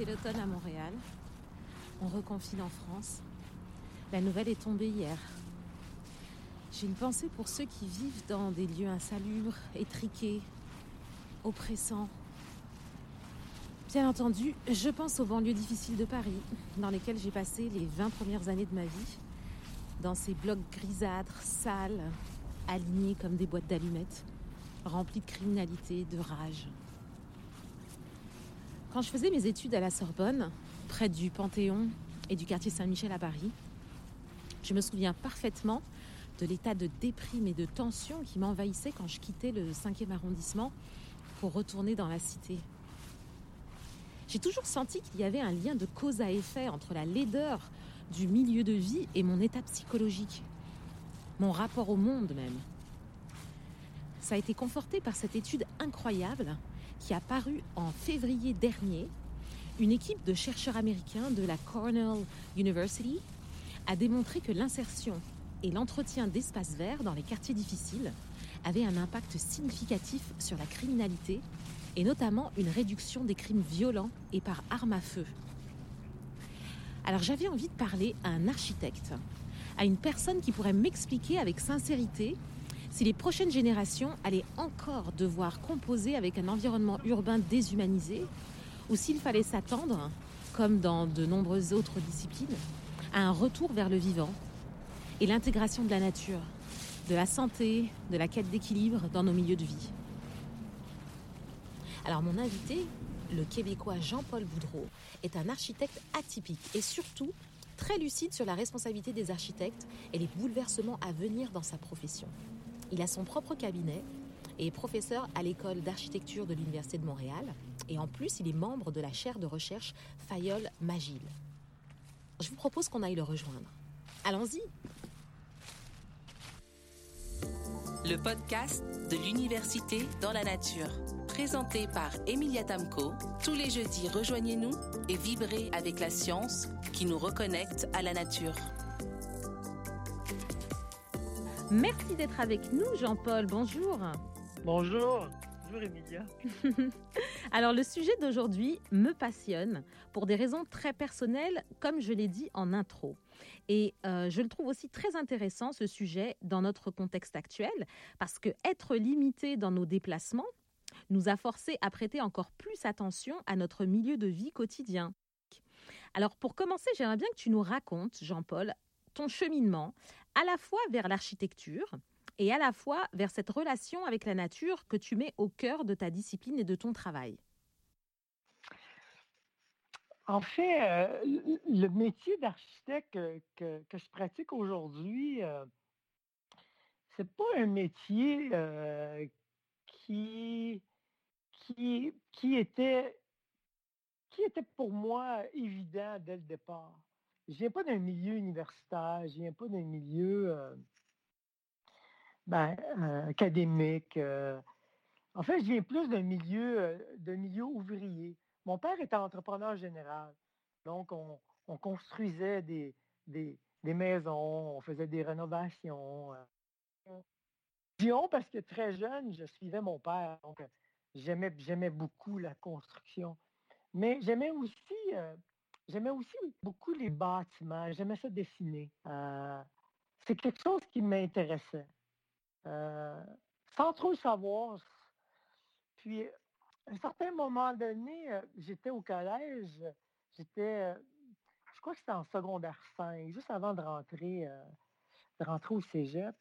c'est l'automne à Montréal. On reconfine en France. La nouvelle est tombée hier. J'ai une pensée pour ceux qui vivent dans des lieux insalubres, étriqués, oppressants. Bien entendu, je pense aux banlieues difficiles de Paris, dans lesquelles j'ai passé les 20 premières années de ma vie, dans ces blocs grisâtres, sales, alignés comme des boîtes d'allumettes, remplis de criminalité, de rage. Quand je faisais mes études à la Sorbonne, près du Panthéon et du quartier Saint-Michel à Paris, je me souviens parfaitement de l'état de déprime et de tension qui m'envahissait quand je quittais le 5e arrondissement pour retourner dans la cité. J'ai toujours senti qu'il y avait un lien de cause à effet entre la laideur du milieu de vie et mon état psychologique, mon rapport au monde même. Ça a été conforté par cette étude incroyable qui a paru en février dernier. Une équipe de chercheurs américains de la Cornell University a démontré que l'insertion et l'entretien d'espaces verts dans les quartiers difficiles avaient un impact significatif sur la criminalité et notamment une réduction des crimes violents et par arme à feu. Alors j'avais envie de parler à un architecte, à une personne qui pourrait m'expliquer avec sincérité si les prochaines générations allaient encore devoir composer avec un environnement urbain déshumanisé ou s'il fallait s'attendre, comme dans de nombreuses autres disciplines, à un retour vers le vivant et l'intégration de la nature, de la santé, de la quête d'équilibre dans nos milieux de vie. Alors mon invité, le Québécois Jean-Paul Boudreau, est un architecte atypique et surtout très lucide sur la responsabilité des architectes et les bouleversements à venir dans sa profession. Il a son propre cabinet et est professeur à l'école d'architecture de l'Université de Montréal. Et en plus, il est membre de la chaire de recherche Fayol Magil. Je vous propose qu'on aille le rejoindre. Allons-y Le podcast de l'Université dans la nature. Présenté par Emilia Tamco. Tous les jeudis, rejoignez-nous et vibrez avec la science qui nous reconnecte à la nature. Merci d'être avec nous, Jean-Paul. Bonjour. Bonjour. Bonjour, Emilia. Alors, le sujet d'aujourd'hui me passionne pour des raisons très personnelles, comme je l'ai dit en intro. Et euh, je le trouve aussi très intéressant, ce sujet, dans notre contexte actuel, parce que être limité dans nos déplacements nous a forcé à prêter encore plus attention à notre milieu de vie quotidien. Alors, pour commencer, j'aimerais bien que tu nous racontes, Jean-Paul, ton cheminement à la fois vers l'architecture et à la fois vers cette relation avec la nature que tu mets au cœur de ta discipline et de ton travail. En fait, euh, le métier d'architecte que, je pratique aujourd'hui, euh, c'est pas un métier euh, qui, qui, qui, était, qui était pour moi évident dès le départ je viens pas d'un milieu universitaire, je viens pas d'un milieu euh, ben, euh, académique. Euh. en fait, je viens plus d'un milieu, d'un milieu ouvrier. Mon père était entrepreneur général. Donc, on, construisait des, des, maisons, on faisait des rénovations. Dion, parce que très jeune, je suivais mon père. Donc, j'aimais, j'aimais beaucoup la construction. Mais j'aimais aussi J'aimais aussi beaucoup les bâtiments. J'aimais ça dessiner. Euh, c'est quelque chose qui m'intéressait. Euh, sans trop le savoir. Puis, à un certain moment donné, euh, j'étais au collège. J'étais, je crois que c'était en secondaire 5, juste avant de rentrer, de rentrer au cégep.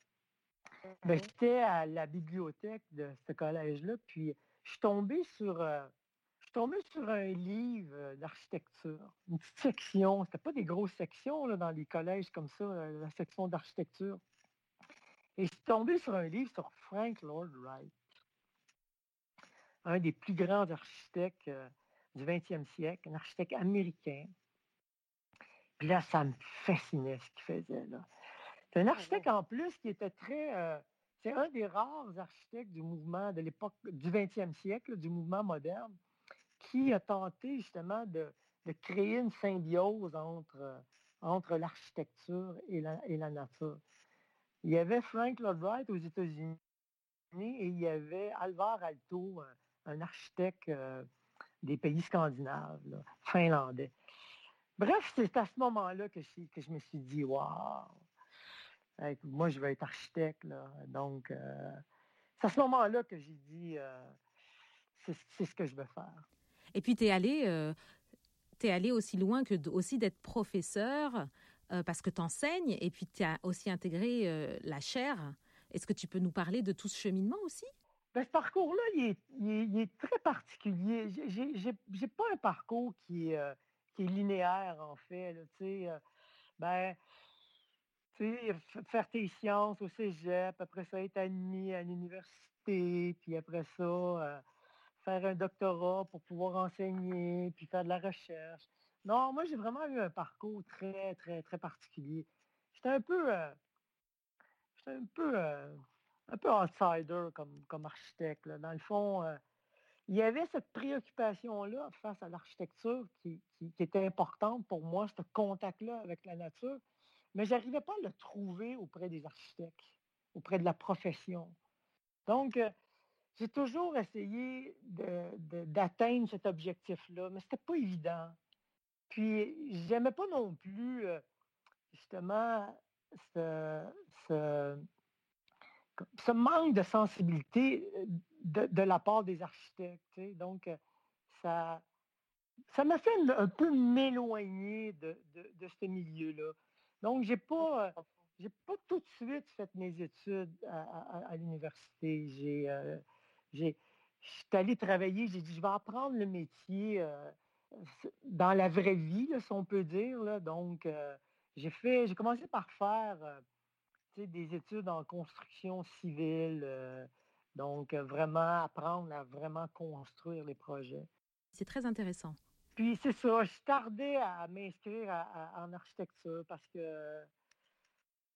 Ben, j'étais à la bibliothèque de ce collège-là. Puis, je suis tombé sur suis tombé sur un livre euh, d'architecture, une petite section. C'était pas des grosses sections là, dans les collèges comme ça, euh, la section d'architecture. Et je suis tombé sur un livre sur Frank Lloyd Wright, un des plus grands architectes euh, du 20e siècle, un architecte américain. Puis là, ça me fascinait ce qu'il faisait. C'est un ah architecte en plus qui était très. c'est un des rares architectes du mouvement de l'époque du 20e siècle, du mouvement moderne, qui a tenté justement de, créer une symbiose entre, entre l'architecture et la, et la nature. Il y avait Frank Lloyd Wright aux États-Unis et il y avait Alvar Alto, un, architecte euh, des pays scandinaves, finlandais. Bref, c'est à ce moment-là que, que je me suis dit, waouh, moi, je vais être architecte. Donc, euh, c'est à ce moment-là que j'ai dit, euh, c'est ce que je veux faire. Et puis, tu es allé, euh, allé aussi loin que aussi d'être professeur parce que tu enseignes et puis tu as aussi intégré la chaire. Est-ce que tu peux nous parler de tout ce cheminement aussi? Ben, ce parcours-là, il, est, très particulier. J'ai pas un parcours qui est, qui est linéaire, en fait. tu sais, ben, faire tes sciences au cégep, après ça être admis à l'université, puis après ça, euh, faire un doctorat pour pouvoir enseigner, puis faire de la recherche. Non, moi, j'ai vraiment eu un parcours très, très, très particulier. J'étais un peu, euh, j'étais un peu, euh, un peu outsider comme, comme architecte. Dans le fond, il y avait cette préoccupation-là face à l'architecture qui, qui, était importante pour moi, ce contact-là avec la nature mais je n'arrivais pas à le trouver auprès des architectes, auprès de la profession. Donc, euh, j'ai toujours essayé d'atteindre cet objectif-là, mais ce n'était pas évident. Puis, je n'aimais pas non plus, euh, justement, ce, manque de sensibilité euh, de, la part des architectes. Donc, ça ça m'a fait un, peu m'éloigner de, ce milieu-là. Donc, j'ai pas, euh, j'ai pas tout de suite fait mes études à, l'université. J'ai, euh, j'ai, je suis allé travailler, j'ai dit, je vais apprendre le métier euh, dans la vraie vie, si on peut dire. Donc, j'ai fait, j'ai commencé par faire des études en construction civile. donc, vraiment apprendre à vraiment construire les projets. C'est très intéressant. Puis c'est ça, je tardais à m'inscrire en architecture parce que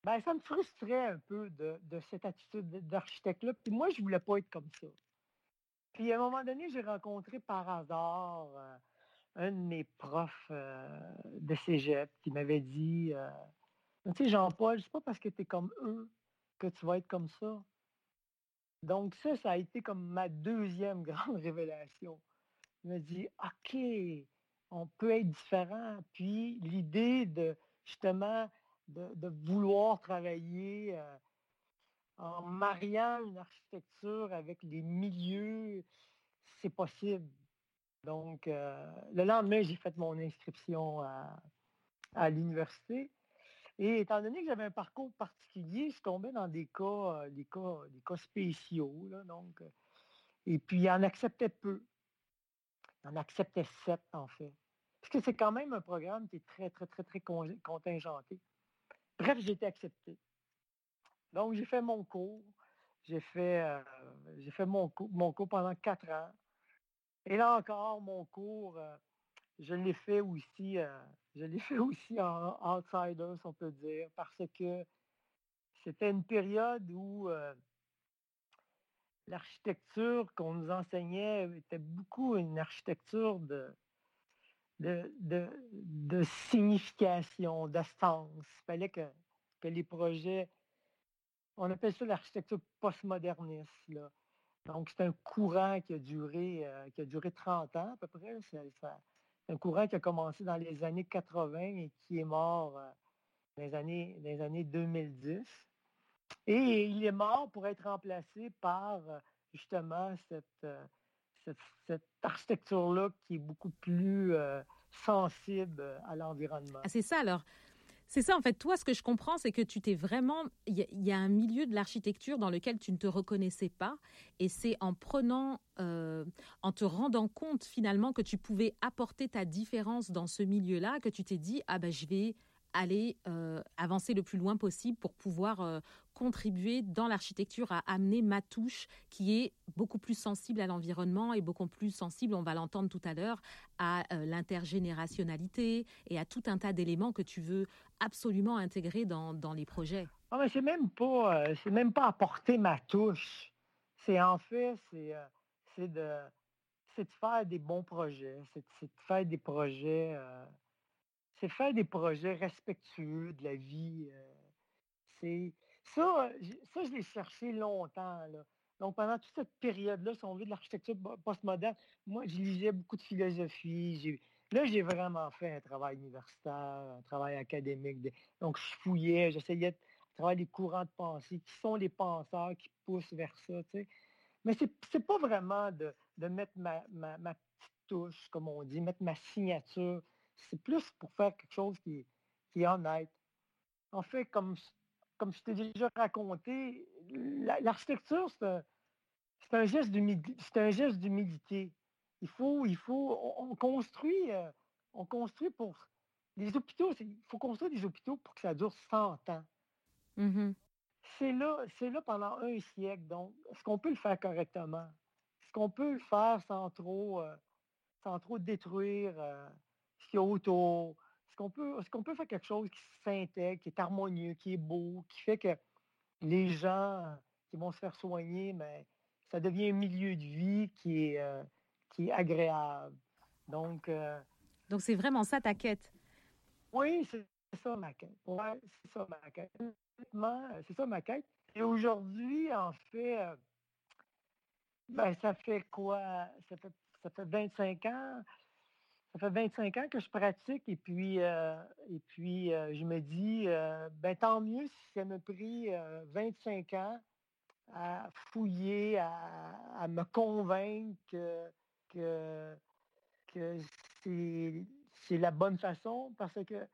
ben, ça me frustrait un peu de, cette attitude d'architecte-là. Puis moi, je ne voulais pas être comme ça. Puis à un moment donné, j'ai rencontré par hasard euh, un de mes profs euh, de cégep qui m'avait dit euh, Tu sais, Jean-Paul, c'est pas parce que tu es comme eux que tu vas être comme ça. Donc, ça, ça a été comme ma deuxième grande révélation. Il m'a dit OK, on peut être différent. Puis l'idée de justement de, vouloir travailler euh, en mariant une architecture avec les milieux, c'est possible. Donc, euh, le lendemain, j'ai fait mon inscription à, l'université. Et étant donné que j'avais un parcours particulier, je tombais dans des cas, euh, des cas, des cas spéciaux. donc, et puis, il en acceptait peu. Il en acceptait sept, en fait. Parce que c'est quand même un programme qui est très, très, très, très contingenté. Bref, j'ai été accepté. Donc, j'ai fait mon cours. J'ai fait, euh, fait mon, cours, mon cours pendant quatre ans. Et là encore, mon cours, euh, je l'ai fait aussi, euh, je l'ai fait aussi en outsider, si on peut dire, parce que c'était une période où l'architecture qu'on nous enseignait était beaucoup une architecture de, de, signification, de. Il fallait que, les projets, on appelle ça l'architecture postmoderniste. Donc, c'est un courant qui a duré, euh, qui a duré 30 ans à peu près. C'est, un courant qui a commencé dans les années 80 et qui est mort euh, dans, les années, dans les années 2010. Et il est mort pour être remplacé par euh, justement cette, cette, architecture-là qui est beaucoup plus sensible à l'environnement. Ah, c'est ça alors. C'est ça, en fait, toi, ce que je comprends, c'est que tu t'es vraiment. Il y, a un milieu de l'architecture dans lequel tu ne te reconnaissais pas. Et c'est en prenant. Euh, en te rendant compte, finalement, que tu pouvais apporter ta différence dans ce milieu-là, que tu t'es dit Ah ben, je vais aller euh, avancer le plus loin possible pour pouvoir euh, contribuer dans l'architecture à amener ma touche qui est beaucoup plus sensible à l'environnement et beaucoup plus sensible, on va l'entendre tout à l'heure, à euh, l'intergénérationnalité et à tout un tas d'éléments que tu veux absolument intégrer dans, dans les projets. Ah, mais c'est même pas c'est même pas apporter ma touche. C'est en fait c'est c'est de c'est de faire des bons projets, c'est de faire des projets c'est faire des projets respectueux de la vie. Euh, c'est ça, ça, je l'ai cherché longtemps. Donc, pendant toute cette période-là, si on veut, de l'architecture postmoderne, moi, je lisais beaucoup de philosophie. Là, j'ai vraiment fait un travail universitaire, un travail académique. Donc, je fouillais, j'essayais de travailler les courants de pensée, qui sont les penseurs qui poussent vers ça. Mais ce n'est pas vraiment de, mettre ma, petite touche, comme on dit, mettre ma signature. C'est plus pour faire quelque chose qui, qui est honnête. En fait, comme, comme je t'ai déjà raconté, l'architecture, c'est un, geste d'humilité. Il faut, il faut, on, construit, euh, on construit pour les hôpitaux, il faut construire des hôpitaux pour que ça dure 100 ans. Mmh c'est là, c'est là pendant un siècle. Donc, est-ce qu'on peut le faire correctement? Est-ce qu'on peut le faire sans trop, euh, sans trop détruire euh, ce qu'il y a autour? Est-ce qu'on peut, est peut faire quelque chose qui s'intègre, qui est harmonieux, qui est beau, qui fait que les gens qui vont se faire soigner, mais ça devient un milieu de vie qui est, euh, qui est agréable. Donc, euh, Donc c'est vraiment ça ta quête? Oui, c'est ça ma quête. Ouais, c'est ça ma quête. C'est ça ma quête. Et aujourd'hui, en fait, euh, ben, ça fait quoi? Ça fait, ça fait 25 ans ça fait 25 ans que je pratique et puis, euh, et puis euh, je me dis, euh, ben, tant mieux si ça m'a pris 25 ans à fouiller, à, me convaincre que, que, c'est la bonne façon parce que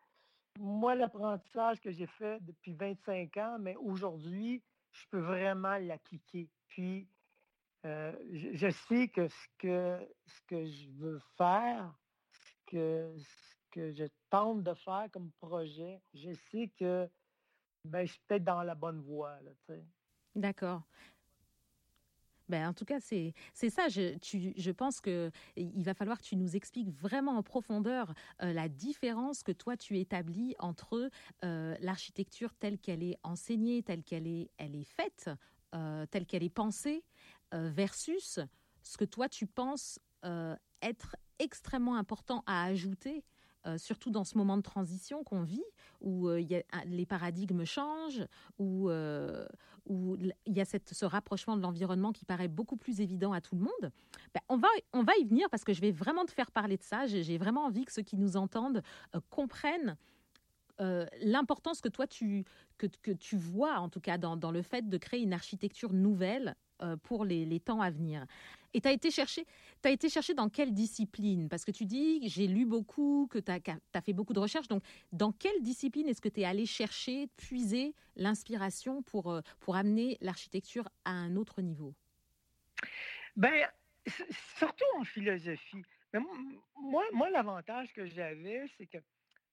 moi, l'apprentissage que j'ai fait depuis 25 ans, mais aujourd'hui, je peux vraiment l'appliquer. Puis, je, je, sais que ce, que ce que je veux faire, que que je tente de faire comme projet, je sais que ben, je suis peut-être dans la bonne voie. D'accord. Ben, en tout cas, c'est ça. Je, tu, je pense qu'il va falloir que tu nous expliques vraiment en profondeur euh, la différence que toi, tu établis entre euh, l'architecture telle qu'elle est enseignée, telle qu'elle est, elle est faite, euh, telle qu'elle est pensée, versus ce que toi, tu penses être extrêmement important à ajouter, euh, surtout dans ce moment de transition qu'on vit, où euh, les paradigmes changent, où, euh, il y a ce rapprochement de l'environnement qui paraît beaucoup plus évident à tout le monde. Ben, on, va, on va y venir parce que je vais vraiment te faire parler de ça. J'ai vraiment envie que ceux qui nous entendent comprennent l'importance que toi tu, que, tu vois en tout cas dans, le fait de créer une architecture nouvelle pour les, temps à venir. Et tu as été chercher, as été chercher dans quelle discipline? Parce que tu dis, j'ai lu beaucoup, que tu as, fait beaucoup de recherches. Donc, dans quelle discipline est-ce que tu es allé chercher, puiser l'inspiration pour, euh, pour amener l'architecture à un autre niveau? Ben, surtout en philosophie. moi, moi l'avantage que j'avais, c'est que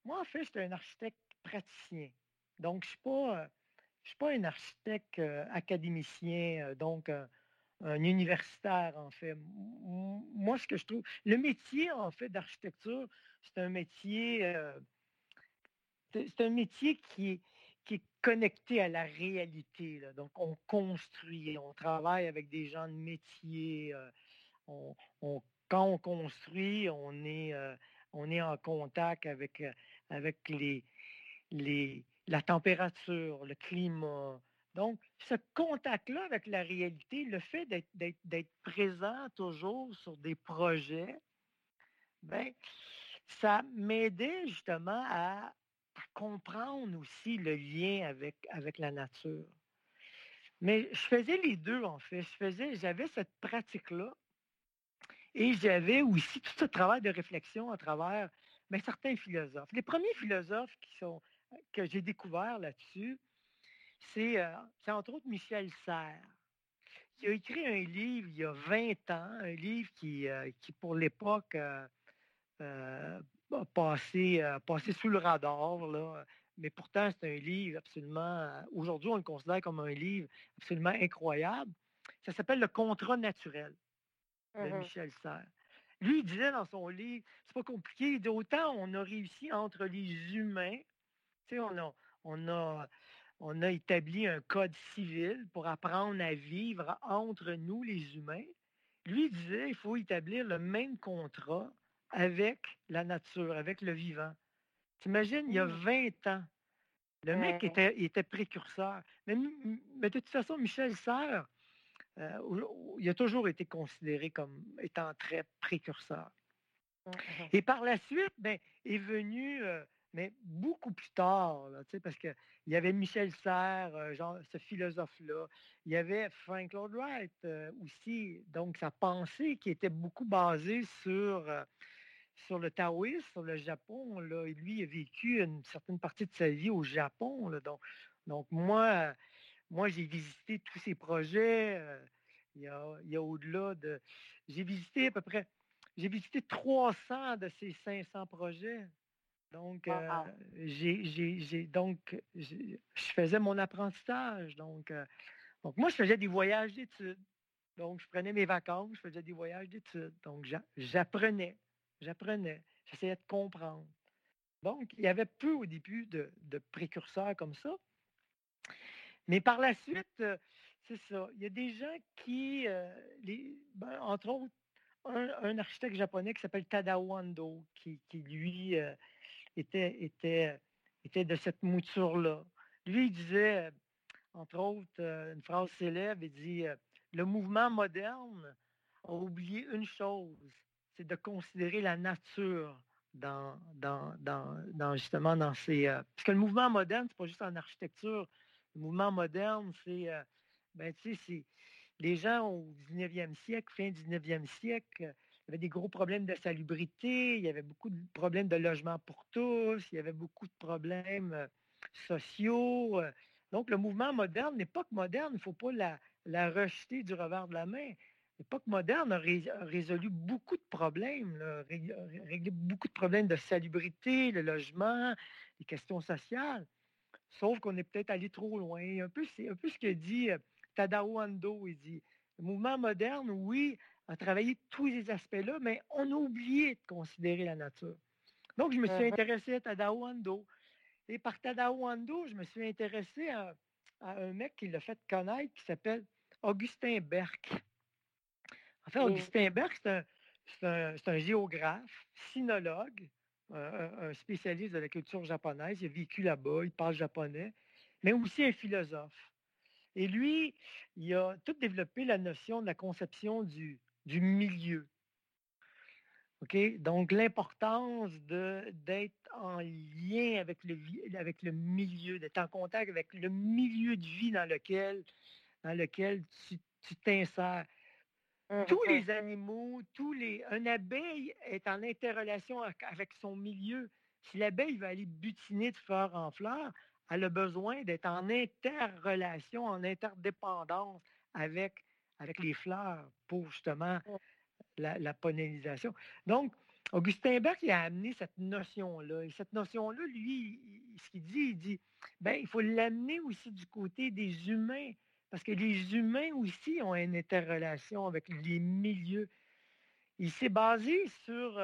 moi, en fait, j'étais un architecte praticien. Donc, je ne suis pas euh, je ne suis pas un architecte euh, académicien, euh, donc un universitaire, en fait. Moi, ce que je trouve, le métier, en fait, d'architecture, c'est un métier, euh, c'est un métier qui est, qui est connecté à la réalité. Donc, on construit, on travaille avec des gens de métier. on, quand on construit, on est, on est en contact avec, avec les, les, la température, le climat. Donc, ce contact-là avec la réalité, le fait d'être présent toujours sur des projets, ben, ça m'aidait justement à, comprendre aussi le lien avec, la nature. Mais je faisais les deux, en fait. J'avais cette pratique-là et j'avais aussi tout ce travail de réflexion à travers ben, certains philosophes. Les premiers philosophes qui sont que j'ai découvert là-dessus, c'est euh, entre autres Michel Serres. Il a écrit un livre il y a 20 ans, un livre qui, euh, qui pour l'époque, euh, a passé, passé, sous le radar. Là. Mais pourtant, c'est un livre absolument, aujourd'hui, on le considère comme un livre absolument incroyable. Ça s'appelle Le contrat naturel de mmh Michel Serres. Lui, il disait dans son livre, c'est pas compliqué, d'autant on a réussi entre les humains on a, on, a, on a établi un code civil pour apprendre à vivre entre nous, les humains. Lui disait il faut établir le même contrat avec la nature, avec le vivant. T'imagines, il y a 20 mmh. ans, le mec était, était précurseur. Mais, de toute façon, Michel Serres, il a toujours été considéré comme étant très précurseur. Mmh, mmh. Et par la suite, ben, est venu, mais beaucoup plus tard, parce qu'il y avait Michel Serres, genre, ce philosophe-là. Il y avait Frank Lloyd Wright aussi, donc sa pensée qui était beaucoup basée sur, sur le taoïsme, sur le Japon. Là. Lui, il a vécu une certaine partie de sa vie au Japon. donc, donc, moi, moi j'ai visité tous ces projets. il y a, y a au-delà de. J'ai visité à peu près j'ai visité 300 de ces 500 projets. Donc, euh, j'ai, donc je faisais mon apprentissage. Donc, euh, donc, moi, je faisais des voyages d'études. Donc, je prenais mes vacances, je faisais des voyages d'études. Donc, j'apprenais, j'apprenais, j'essayais de comprendre. Donc, il y avait peu au début de, précurseurs comme ça. Mais par la suite, euh, c'est ça. Il y a des gens qui, les, ben, entre autres, un, architecte japonais qui s'appelle Tadao Ando, qui, lui euh, était, était, était de cette mouture-là. Lui, il disait, euh, entre autres, euh, une phrase célèbre, il dit Le mouvement moderne a oublié une chose, c'est de considérer la nature dans, dans, dans, justement dans ces. parce que le mouvement moderne, c'est pas juste en architecture. Le mouvement moderne, c'est. ben, tu sais, c'est les gens au 19e siècle, fin 19e siècle, il y avait des gros problèmes de salubrité, il y avait beaucoup de problèmes de logement pour tous, il y avait beaucoup de problèmes euh, sociaux. Euh. Donc, le mouvement moderne, l'époque moderne, il ne faut pas la, rejeter du revers de la main. L'époque moderne a, résolu beaucoup de problèmes, réglé beaucoup de problèmes de salubrité, le logement, les questions sociales. Sauf qu'on est peut-être allé trop loin. Un peu, c'est un peu ce que dit euh, Tadao Ando, il dit, le mouvement moderne, oui, a travaillé tous ces aspects-là, mais on a oublié de considérer la nature. Donc, je me suis uh-huh. intéressé à Tadao Ando. Et par Tadao Ando, je me suis intéressé à, un mec qui l'a fait connaître, qui s'appelle Augustin Berck. En fait, Augustin Berck, c'est un, géographe, sinologue, un, spécialiste de la culture japonaise. Il a vécu là-bas, il parle japonais, mais aussi un philosophe. Et lui, il a tout développé la notion de la conception du, du milieu. Donc, l'importance d'être en lien avec le, avec le milieu, d'être en contact avec le milieu de vie dans lequel, dans lequel tu t'insères. Tous mmh les animaux, tous les. Un abeille est en interrelation avec son milieu. Si l'abeille va aller butiner de fleur en fleur, elle a besoin d'être en interrelation, en interdépendance avec, avec les fleurs pour justement la, pollinisation. Donc, Augustin Berg a amené cette notion-là. Et cette notion-là, lui, ce qu'il dit, il dit, ben, il faut l'amener aussi du côté des humains, parce que les humains aussi ont une interrelation avec les milieux. Il s'est basé sur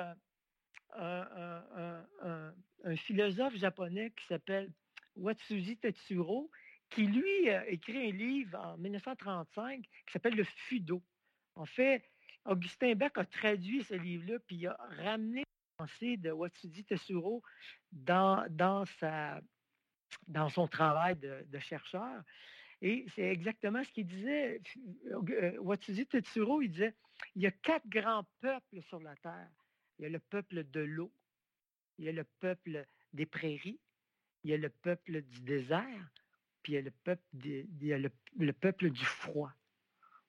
euh, un, philosophe japonais qui s'appelle Watsuji Tetsuro, qui lui a écrit un livre en 1935 qui s'appelle Le Fudo. En fait, Augustin Beck a traduit ce livre-là, puis il a ramené la pensée de Watsuji Tetsuro dans, dans, sa, dans son travail de, chercheur. Et c'est exactement ce qu'il disait. Euh, Watsuji Tetsuro, il disait, il y a quatre grands peuples sur la Terre. Il y a le peuple de l'eau, il y a le peuple des prairies, il y a le peuple du désert, puis il y a le peuple, le, peuple du froid.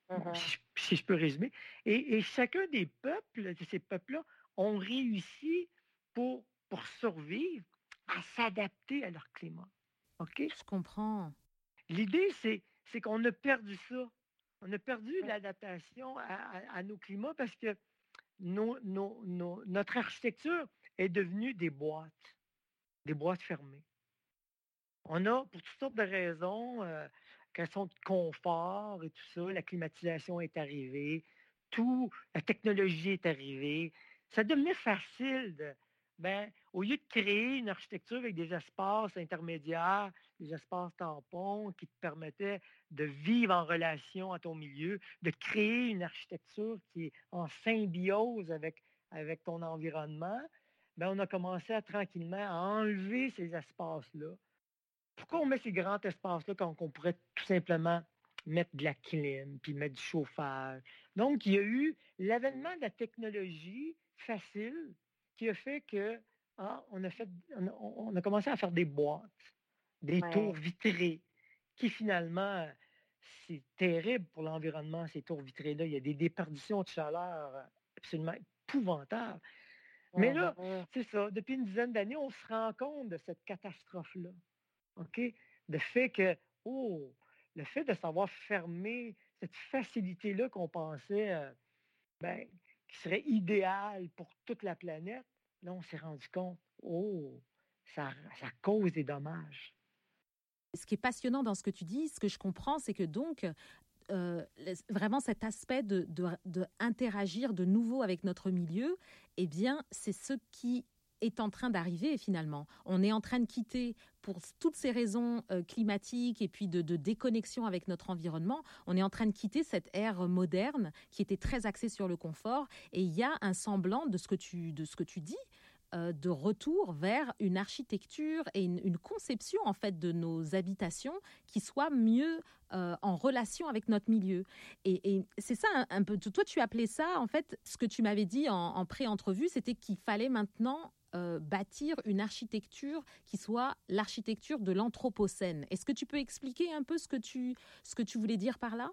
Mm-hmm. si, je, peux résumer. Et, chacun des peuples, de ces peuples-là, ont réussi pour, pour survivre à s'adapter à leur climat. OK? Je comprends. L'idée, c'est, c'est qu'on a perdu ça. On a perdu l'adaptation à, nos climats parce que nos, notre architecture est devenue des boîtes, des boîtes fermées. On a, pour toutes sortes de raisons, euh, question de confort et tout ça, la climatisation est arrivée, tout, la technologie est arrivée. Ça devenait facile de, ben, au lieu de créer une architecture avec des espaces intermédiaires, des espaces tampons qui te permettaient de vivre en relation à ton milieu, de créer une architecture qui est en symbiose avec, avec ton environnement, ben, on a commencé à tranquillement à enlever ces espaces-là pourquoi on met ces grands espaces-là quand on pourrait tout simplement mettre de la clim, puis mettre du chauffage? Donc, il y a eu l'avènement de la technologie facile qui a fait que ah, on, a fait, on, a, commencé à faire des boîtes, des tours vitrées, qui finalement, c'est terrible pour l'environnement, ces tours vitrées-là. Il y a des déperditions de chaleur absolument épouvantables. Mais là, c'est ça, depuis une dizaine d'années, on se rend compte de cette catastrophe-là. OK? Le fait que, oh, le fait de savoir fermer cette facilité-là qu'on pensait euh, ben, qui serait idéale pour toute la planète, là, on s'est rendu compte, oh, ça, ça cause des dommages. Ce qui est passionnant dans ce que tu dis, ce que je comprends, c'est que donc, euh, vraiment cet aspect de, de, interagir de nouveau avec notre milieu, eh bien, c'est ce qui est en train d'arriver finalement. On est en train de quitter, pour toutes ces raisons euh, climatiques et puis de, déconnexion avec notre environnement, on est en train de quitter cette ère moderne qui était très axée sur le confort. Et il y a un semblant de ce que tu, de ce que tu dis, euh, de retour vers une architecture et une, conception en fait de nos habitations qui soit mieux euh, en relation avec notre milieu. Et, c'est ça un, peu. Toi, tu appelais ça en fait ce que tu m'avais dit en, pré-entrevue, c'était qu'il fallait maintenant euh, bâtir une architecture qui soit l'architecture de l'anthropocène. Est-ce que tu peux expliquer un peu ce que tu, ce que tu voulais dire par là?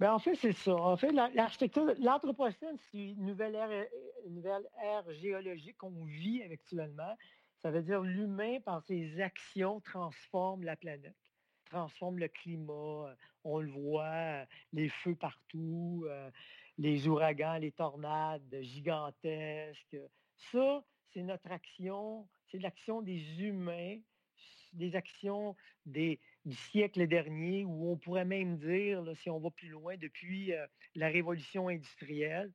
Ben, en fait, c'est ça. En fait, l'architecture, l'Anthropocène, c'est une nouvelle ère, une nouvelle ère géologique qu'on vit actuellement. Ça veut dire l'humain, par ses actions, transforme la planète, transforme le climat. Euh, on le voit, euh, les feux partout, les ouragans, les tornades gigantesques. Ça, c'est notre action, c'est l'action des humains des actions des, du siècle dernier, où on pourrait même dire, si on va plus loin, depuis euh, la révolution industrielle.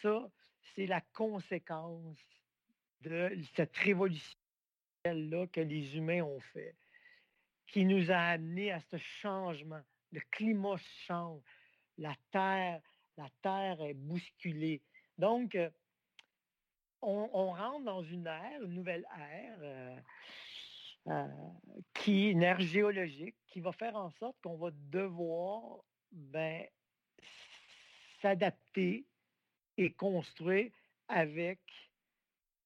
Ça, c'est la conséquence de cette révolution-là que les humains ont fait, qui nous a amené à ce changement. Le climat change, la terre, la terre est bousculée. Donc, on, rentre dans une ère, une nouvelle ère. Euh, euh, qui une ère géologique qui va faire en sorte qu'on va devoir ben, s'adapter et construire avec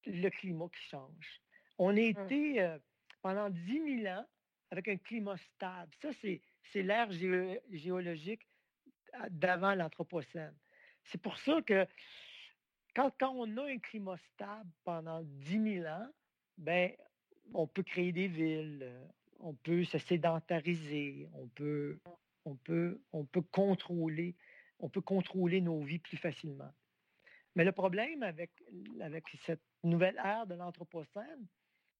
le climat qui change. On a hum. été euh, pendant 10 000 ans avec un climat stable. Ça, c'est, l'ère géologique d'avant l'Anthropocène. C'est pour ça que quand, on a un climat stable pendant 10 000 ans, ben, on peut créer des villes, euh, on peut se sédentariser, on peut, on peut, on peut contrôler, on peut contrôler nos vies plus facilement. Mais le problème avec, avec cette nouvelle ère de l'Anthropocène,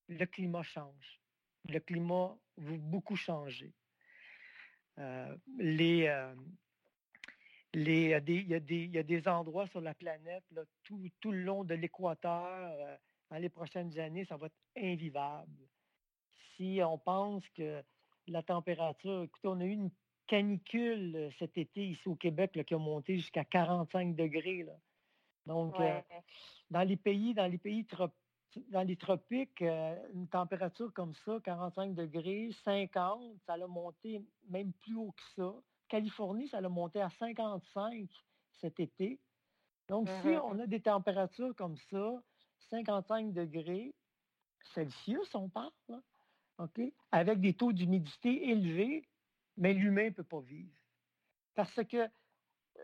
le climat change. Le climat va beaucoup changer. Euh, les, euh, les, il, y a des, il, y a des, endroits sur la planète, là, tout, tout, le long de l'équateur, dans les prochaines années, ça va être invivable. Si on pense que la température, écoutez, on a eu une canicule euh, cet été ici au Québec qui a monté jusqu'à 45 degrés. Donc, euh, dans les pays, dans les pays dans les tropiques, euh, une température comme ça, 45 degrés, 50, ça a monté même plus haut que ça. Californie, ça a monté à 55 cet été. Donc, si mm-hmm. on a des températures comme ça, 55 degrés Celsius, on parle, OK? avec des taux d'humidité élevés, mais l'humain ne peut pas vivre. Parce que euh,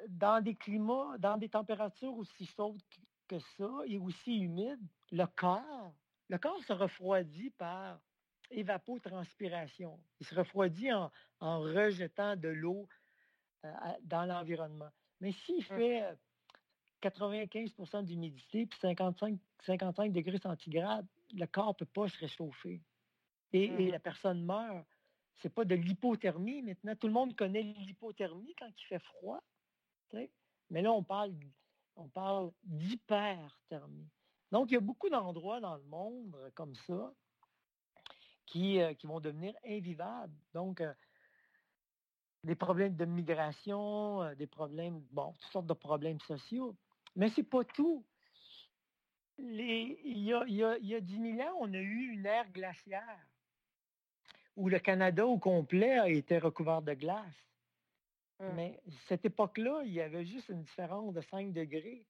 dans des climats, dans des températures aussi chaudes que ça et aussi humides, le corps, le corps se refroidit par évapotranspiration. Il se refroidit en, rejetant de l'eau euh, dans l'environnement. Mais s'il mmh. fait 95% d'humidité puis 55, 55 degrés centigrades, le corps ne peut pas se réchauffer. Et, mmh la personne meurt. Ce n'est pas de l'hypothermie maintenant. Tout le monde connaît l'hypothermie quand il fait froid. Mais là, on parle, on parle d'hyperthermie. Donc, il y a beaucoup d'endroits dans le monde euh, comme ça qui, euh, qui vont devenir invivables. Donc, euh, des problèmes de migration, des problèmes, bon, toutes sortes de problèmes sociaux. Mais ce n'est pas tout. il, y a, il, 10 000 ans, on a eu une ère glaciaire où le Canada au complet a été recouvert de glace. Mmh. Mais cette époque-là, il y avait juste une différence de 5 degrés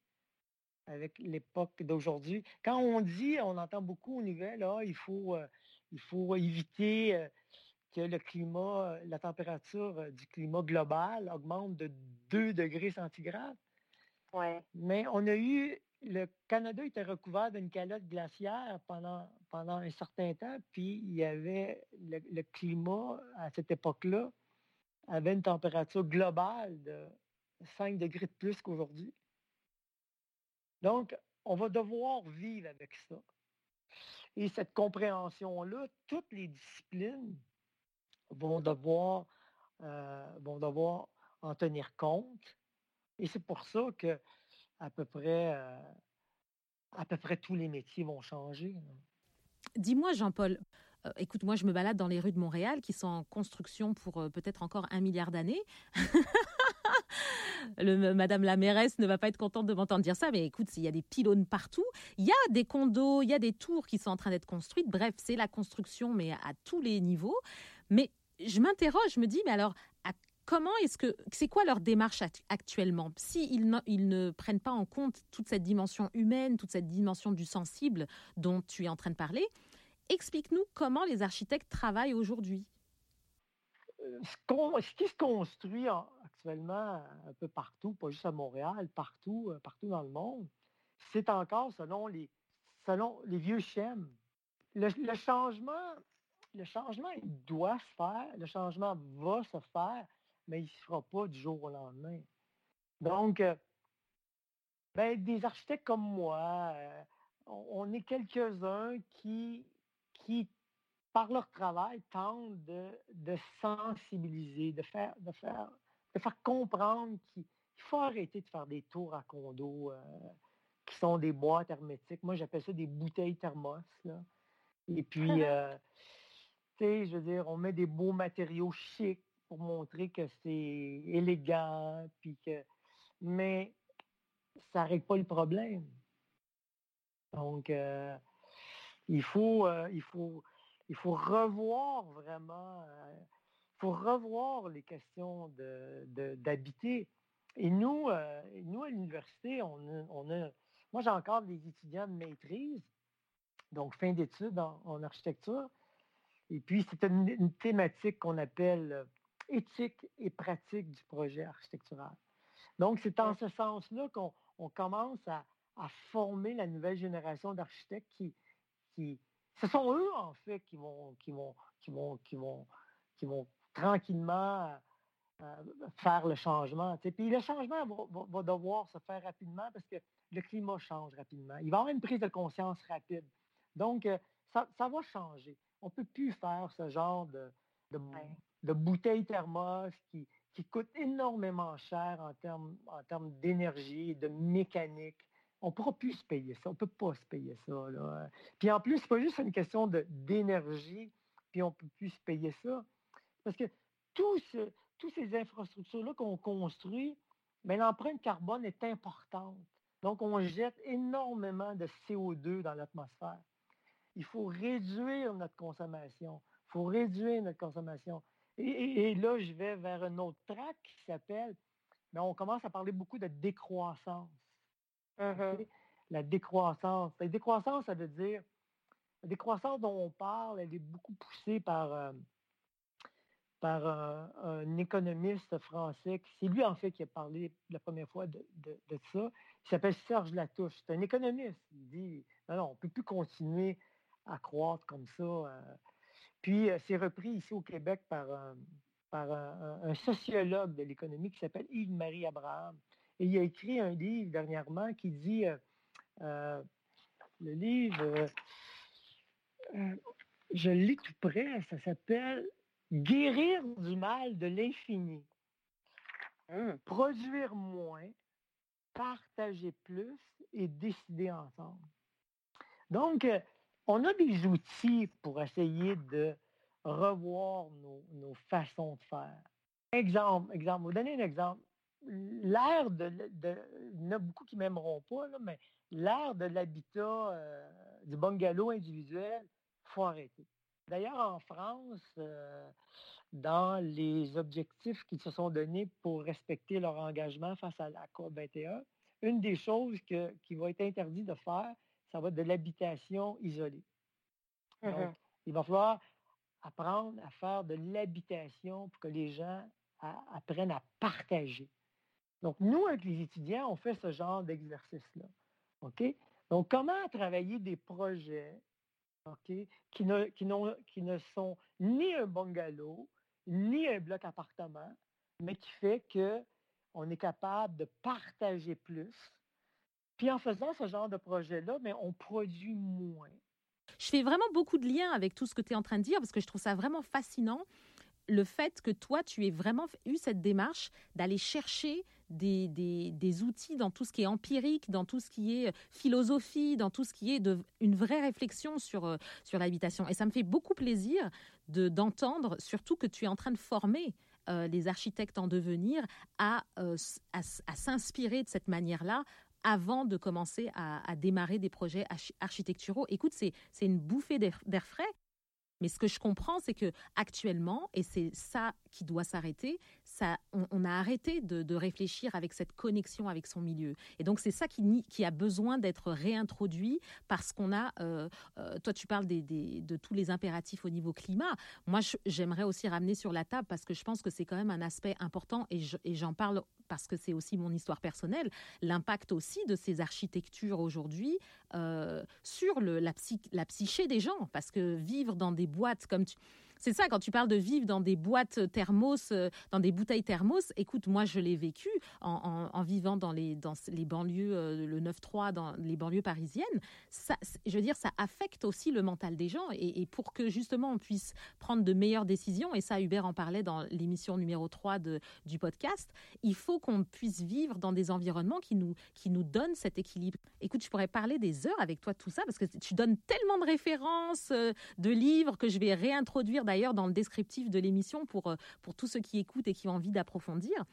avec l'époque d'aujourd'hui. Quand on dit, on entend beaucoup aux nouvelles, ah, il, faut, euh, il faut éviter euh, que le climat, la température euh, du climat global augmente de 2 degrés centigrades. Ouais. Mais on a eu, le Canada était recouvert d'une calotte glaciaire pendant, pendant un certain temps, puis il y avait le climat à cette époque-là avait une température globale de 5 degrés de plus qu'aujourd'hui. Donc, on va devoir vivre avec ça. Et cette compréhension-là, toutes les disciplines vont devoir, euh, vont devoir en tenir compte. Et c'est pour ça que à peu près, euh, tous les métiers vont changer. Dis-moi, Jean-Paul, euh, écoute, moi, je me balade dans les rues de Montréal qui sont en construction pour peut-être encore un milliard d'années. Madame la mairesse ne va pas être contente de m'entendre dire ça, mais écoute, il y a des pylônes partout. Il y a des condos, il y a des tours qui sont en train d'être construites. Bref, c'est la construction, mais à tous les niveaux. Mais je m'interroge, je me dis, mais alors, comment est-ce que c'est quoi leur démarche actuellement? Si ils ne prennent pas en compte toute cette dimension humaine, toute cette dimension du sensible dont tu es en train de parler, Explique-nous comment les architectes travaillent aujourd'hui. Euh, ce, qui se construit un peu partout, pas juste à Montréal, partout, euh, partout dans le monde, c'est encore selon les, selon les vieux schèmes. Le, changement, le changement, il doit se faire, le changement va se faire, mais il ne se fera pas du jour au lendemain. Donc, euh, ben, des architectes comme moi, on est quelques-uns qui qui, par leur travail, tentent de, sensibiliser, de faire, de, faire, de faire comprendre qu'il faut arrêter de faire des tours à condo euh, qui sont des boîtes hermétiques. Moi, j'appelle ça des bouteilles thermos. Et puis, euh, tu sais, je veux dire, on met des beaux matériaux chics pour montrer que c'est élégant, puis que... mais ça ne règle pas le problème. Donc, euh, il faut, euh, il faut, il faut revoir vraiment, faut revoir les questions d'habiter. Et nous, euh, nous, à l'université, on a, moi j'ai encore des étudiants de maîtrise, donc fin d'études en, architecture. Et puis, c'est une, thématique qu'on appelle éthique et pratique du projet architectural. Donc, c'est en ce sens-là qu'on commence à, à, former la nouvelle génération d'architectes qui, ce sont eux, en fait, qui vont, qui vont, qui vont, qui vont, qui vont tranquillement euh, faire le changement. Puis le changement va, devoir se faire rapidement parce que le climat change rapidement. Il va y avoir une prise de conscience rapide. Donc, euh, ça, va changer. On ne peut plus faire ce genre de, de, bouteilles thermos qui, qui coûtent énormément cher en termes, en termes d'énergie, de mécanique on ne pourra plus se payer ça. On ne peut pas se payer ça. Puis en plus, ce n'est pas juste une question d'énergie, puis on ne peut plus se payer ça. Parce que tous ces infrastructures-là qu'on construit, mais l'empreinte carbone est importante. Donc, on jette énormément de CO2 dans l'atmosphère. Il faut réduire notre consommation. Il faut réduire notre consommation. Et, là, je vais vers un autre track qui s'appelle, mais on commence à parler beaucoup de décroissance. Uh-huh. La décroissance. La décroissance, ça veut dire, la décroissance dont on parle, elle est beaucoup poussée par, euh, par un, économiste français. C'est lui, en fait, qui a parlé la première fois de, ça. Il s'appelle Serge Latouche. C'est un économiste. Il dit, non, non, on ne peut plus continuer à croître comme ça. Euh. Puis, euh, c'est repris ici au Québec par, par un sociologue de l'économie qui s'appelle Yves-Marie Abraham. Et il a écrit un livre dernièrement qui dit, euh, le livre, je lis tout près, ça s'appelle Guérir du mal de l'infini. Hum. Produire moins, partager plus et décider ensemble. Donc, on a des outils pour essayer de revoir nos, nos façons de faire. Exemple, exemple, vous donner un exemple l'ère de, Il y en a beaucoup qui m'aimeront pas, mais l'ère de l'habitat, euh, du bungalow individuel, il faut arrêter. D'ailleurs, en France, euh, dans les objectifs qu'ils se sont donnés pour respecter leur engagement face à la COP 21. Une des choses qui va être interdit de faire, ça va être de l'habitation isolée. Donc, mm-hmm. il va falloir apprendre à faire de l'habitation pour que les gens apprennent à partager. Donc, nous, avec les étudiants, on fait ce genre d'exercice-là. OK? Donc, comment travailler des projets qui, ne, qui, ne sont ni un bungalow, ni un bloc appartement, mais qui fait qu'on est capable de partager plus. Puis en faisant ce genre de projet-là, mais on produit moins. Je fais vraiment beaucoup de liens avec tout ce que tu es en train de dire parce que je trouve ça vraiment fascinant le fait que toi, tu aies vraiment eu cette démarche d'aller chercher des, des, outils dans tout ce qui est empirique, dans tout ce qui est philosophie, dans tout ce qui est de, une vraie réflexion sur, euh, sur l'habitation. Et ça me fait beaucoup plaisir de, d'entendre surtout que tu es en train de former euh, les architectes en devenir à, euh, à, s'inspirer de cette manière-là avant de commencer à, à démarrer des projets architecturaux. Écoute, c'est, c'est une bouffée d'air frais mais ce que je comprends, c'est que actuellement, et c'est ça qui doit s'arrêter, ça, on, a arrêté de, réfléchir avec cette connexion avec son milieu. Et donc c'est ça qui, a besoin d'être réintroduit parce qu'on a, euh, euh, toi tu parles de tous les impératifs au niveau climat. Moi, j'aimerais aussi ramener sur la table parce que je pense que c'est quand même un aspect important et j'en parle parce que c'est aussi mon histoire personnelle, l'impact aussi de ces architectures aujourd'hui euh, sur la psyché des gens. Parce que vivre dans des boîtes comme tu c'est ça, quand tu parles de vivre dans des boîtes thermos, euh, dans des bouteilles thermos, écoute, moi je l'ai vécu en, vivant dans les, dans les banlieues, euh, le 9-3, dans les banlieues parisiennes. Ça, je veux dire, ça affecte aussi le mental des gens. Et, pour que justement on puisse prendre de meilleures décisions, et ça Hubert en parlait dans l'émission numéro 3 de, du podcast, il faut qu'on puisse vivre dans des environnements qui nous, qui nous donnent cet équilibre. Écoute, je pourrais parler des heures avec toi de tout ça, parce que tu donnes tellement de références, euh, de livres que je vais réintroduire d'ailleurs dans le descriptif de l'émission pour, euh, pour tous ceux qui écoutent et qui ont envie d'approfondir.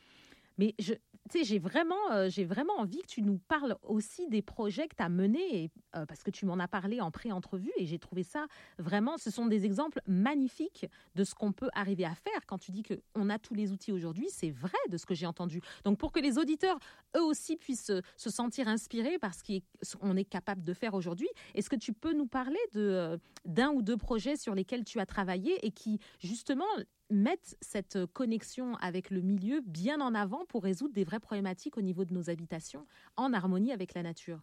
Mais je, j'ai vraiment, euh, vraiment envie que tu nous parles aussi des projets que tu as menés, euh, parce que tu m'en as parlé en pré-entrevue et j'ai trouvé ça vraiment, ce sont des exemples magnifiques de ce qu'on peut arriver à faire quand tu dis qu'on a tous les outils aujourd'hui. C'est vrai de ce que j'ai entendu. Donc pour que les auditeurs, eux aussi, puissent se sentir inspirés par ce qu'on est capable de faire aujourd'hui, est-ce que tu peux nous parler de, euh, d'un ou deux projets sur lesquels tu as travaillé et qui, justement, mettre cette connexion avec le milieu bien en avant pour résoudre des vraies problématiques au niveau de nos habitations en harmonie avec la nature.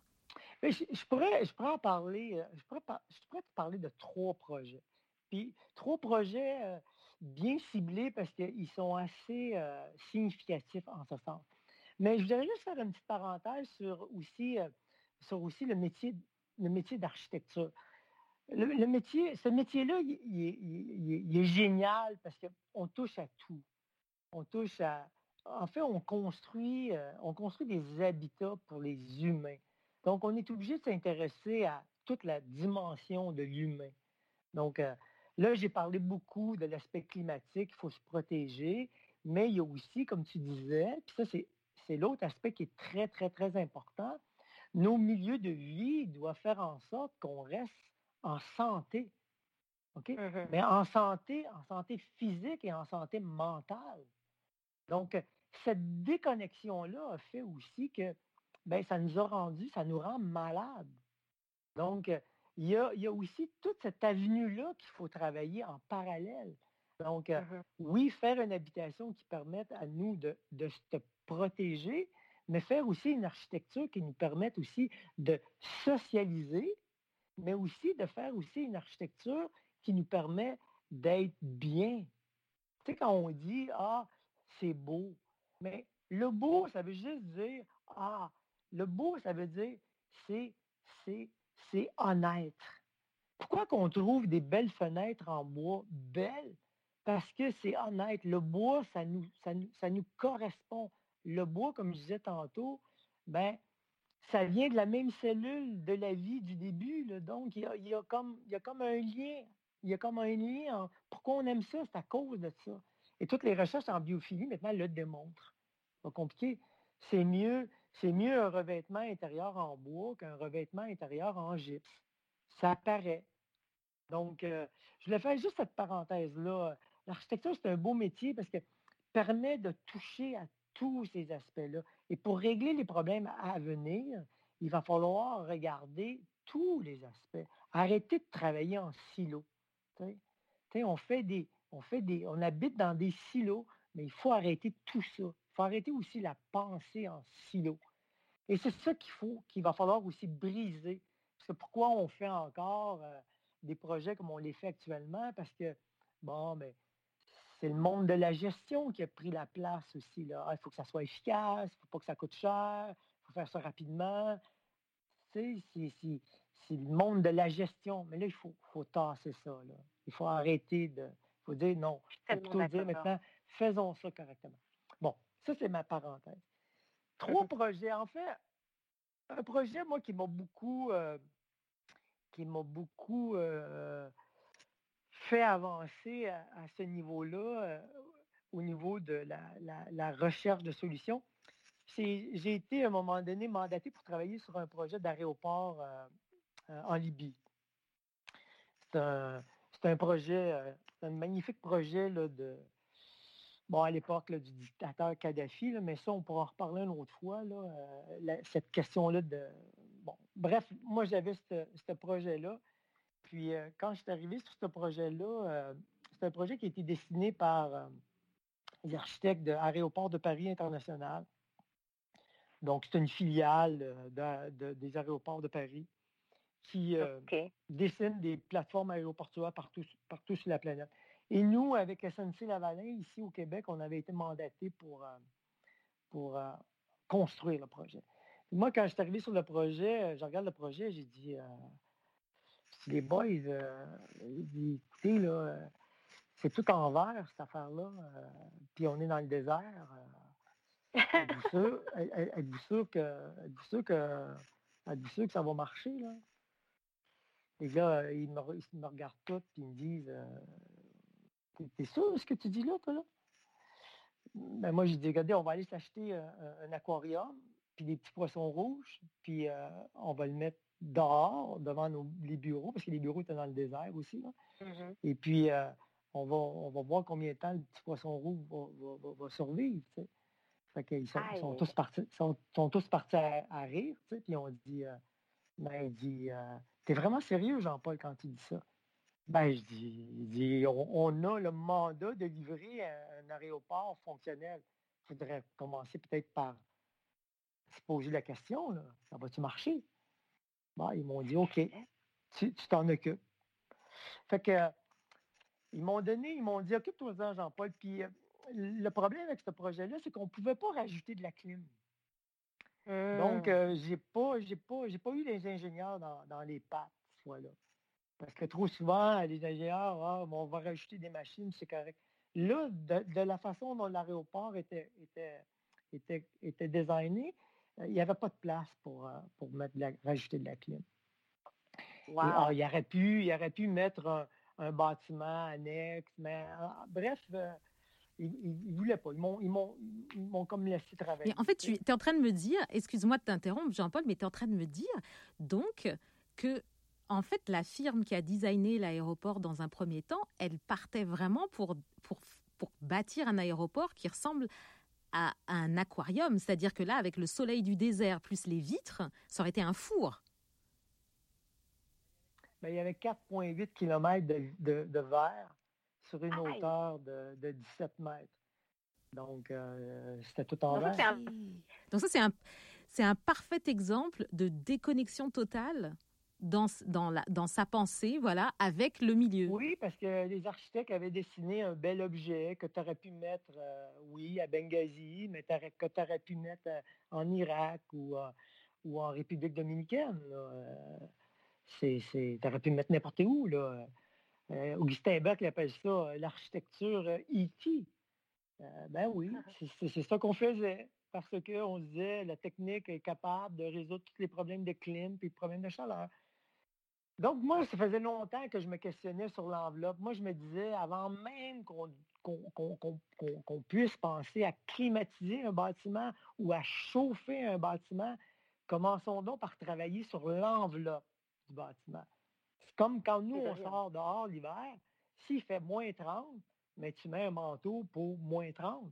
je, pourrais, je pourrais en parler, euh, je pourrais te parler de trois projets. Puis trois projets euh, bien ciblés parce qu'ils sont assez euh, significatifs en ce sens. Mais je voudrais juste faire une petite parenthèse sur aussi, sur aussi le métier, le métier d'architecture le, métier, ce métier-là, il, est génial parce qu'on touche à tout. On touche à. En fait, on construit, euh, on construit des habitats pour les humains. Donc, on est obligé de s'intéresser à toute la dimension de l'humain. Donc, euh, là, j'ai parlé beaucoup de l'aspect climatique, il faut se protéger, mais il y a aussi, comme tu disais, puis ça, c'est l'autre aspect qui est très, très, très important. Nos milieux de vie doivent faire en sorte qu'on reste en santé. Mmh Mais en santé, en santé physique et en santé mentale. Donc, cette déconnexion-là a fait aussi que ben, ça nous a rendu, ça nous rend malades. Donc, il y a, aussi toute cette avenue-là qu'il faut travailler en parallèle. Donc, mmh oui, faire une habitation qui permette à nous de, de se protéger, mais faire aussi une architecture qui nous permette aussi de socialiser, mais aussi de faire aussi une architecture qui nous permet d'être bien. Tu sais, quand on dit Ah, c'est beau, mais le beau, ça veut juste dire Ah, le beau, ça veut dire c'est, c'est, c'est honnête. Pourquoi qu'on trouve des belles fenêtres en bois belles? Parce que c'est honnête. Le bois, ça nous, ça, ça nous correspond. Le bois, comme je disais tantôt, ben, ça vient de la même cellule de la vie du début. Donc, il y, a, comme, il y comme un lien. Il y a comme un lien. pourquoi on aime ça? C'est à cause de ça. Et toutes les recherches en biophilie, maintenant, le démontrent. Pas compliqué. C'est mieux, c'est mieux un revêtement intérieur en bois qu'un revêtement intérieur en gypse. Ça apparaît. Donc, euh, je voulais faire juste cette parenthèse-là. l'architecture, c'est un beau métier parce que permet de toucher à tous ces aspects-là. Et pour régler les problèmes à venir, il va falloir regarder tous les aspects. Arrêter de travailler en silo. on fait des, on fait des, on habite dans des silos, mais il faut arrêter tout ça. Il faut arrêter aussi la pensée en silo. Et c'est ça qu'il faut, qu'il va falloir aussi briser. Parce que pourquoi on fait encore euh, des projets comme on les fait actuellement? Parce que, bon, mais ben, c'est le monde de la gestion qui a pris la place aussi. Là. Ah, il faut que ça soit efficace, il ne faut pas que ça coûte cher, il faut faire ça rapidement. C'est le monde de la gestion. Mais là, il faut, faut tasser ça. Là. Il faut arrêter de. Il faut dire non. Il faut plutôt dire maintenant, faisons ça correctement. Bon, ça, c'est ma parenthèse. Trois projets. En fait, un projet, moi, qui m'a beaucoup. Euh, qui m'a beaucoup. Euh, fait avancer à, ce niveau-là, euh, au niveau de la, recherche de solutions. J'ai été à un moment donné mandaté pour travailler sur un projet d'aéroport euh, euh, en Libye. C'est un, projet, un magnifique projet de, bon, à l'époque du dictateur Kadhafi, mais ça, on pourra en reparler une autre fois, cette question-là de... Bon, bref, moi, j'avais ce projet-là puis euh, quand je suis arrivé sur ce projet-là, euh, c'est un projet qui a été dessiné par euh, les architectes de Aéroport de Paris International. Donc, c'est une filiale des aéroports de Paris qui dessine des plateformes aéroportuaires partout, partout sur la planète. Et nous, avec SNC Lavalin, ici au Québec, on avait été mandatés pour, pour construire le projet. moi, quand je suis arrivé sur le projet, je regarde le projet, j'ai dit les boys, euh, écoutez, là, euh, c'est tout en vert, cette affaire-là, euh, puis on est dans le désert. êtes-vous sûr, que, êtes que, que ça va marcher, là? Et là, ils me, me regardent tous, puis ils me disent, t'es sûr de ce que tu dis là, toi, là? Ben, moi, j'ai dit, regardez, on va aller s'acheter un, aquarium, puis des petits poissons rouges, puis on va le mettre dehors, devant les bureaux, parce que les bureaux étaient dans le désert aussi. Mm-hmm. Et puis, euh, on, va, on va voir combien de temps le petit poisson rouge va, survivre. Fait sont, sont, tous partis, sont, tous partis à, rire. Puis on dit, euh, ben, il dit, euh, t'es vraiment sérieux, Jean-Paul, quand tu dis ça? Ben, je dis, on, a le mandat de livrer un, aéroport fonctionnel. Il faudrait commencer peut-être par se poser la question, là, ça va-tu marcher? Bah, ils m'ont dit OK, tu t'en occupes. Fait que ils m'ont donné, ils m'ont dit occupe-toi-en, Jean-Paul. Puis euh, le problème avec ce projet-là, c'est qu'on ne pouvait pas rajouter de la clim. Donc, je euh, j'ai pas, j'ai pas, j'ai pas eu les ingénieurs dans, les pattes ce fois-là. Parce que trop souvent, les ingénieurs, ah, on va rajouter des machines, c'est correct. Là, de, la façon dont l'aéroport était, était, était, était designé, euh, il n'y avait pas de place pour, euh, pour mettre rajouter de la clim. Ah, il, aurait pu, il aurait pu mettre un, bâtiment annexe, mais ah, bref, euh, ils ne voulaient pas. Ils m'ont comme laissé travailler. en fait, tu es en train de me dire, excuse-moi de t'interrompre, Jean-Paul, mais tu es en train de me dire donc que en fait, la firme qui a designé l'aéroport dans un premier temps, elle partait vraiment pour, pour, pour bâtir un aéroport qui ressemble à un aquarium. C'est-à-dire que là, avec le soleil du désert plus les vitres, ça aurait été un four. Ben, il y avait 4,8 km de, de, verre sur une hauteur de, 17 mètres. Donc, euh, c'était tout en verre. Donc, ça, c'est un, c'est un parfait exemple de déconnexion totale dans, dans, la, dans sa pensée, voilà, avec le milieu. Oui, parce que les architectes avaient dessiné un bel objet que tu aurais pu mettre, euh, oui, à Benghazi, mais que tu aurais pu mettre euh, en Irak ou, euh, ou en République dominicaine. Tu aurais pu mettre n'importe où. Là. Augustin Beck appelle ça l'architecture E.T. ben oui, ah. c'est ça qu'on faisait parce qu'on disait la technique est capable de résoudre tous les problèmes de clim et les problèmes de chaleur. Donc, moi, ça faisait longtemps que je me questionnais sur l'enveloppe. Moi, je me disais, avant même qu'on puisse penser à climatiser un bâtiment ou à chauffer un bâtiment, commençons donc par travailler sur l'enveloppe du bâtiment. C'est comme quand nous, on sort dehors l'hiver, s'il fait moins 30, mais tu mets un manteau pour moins 30.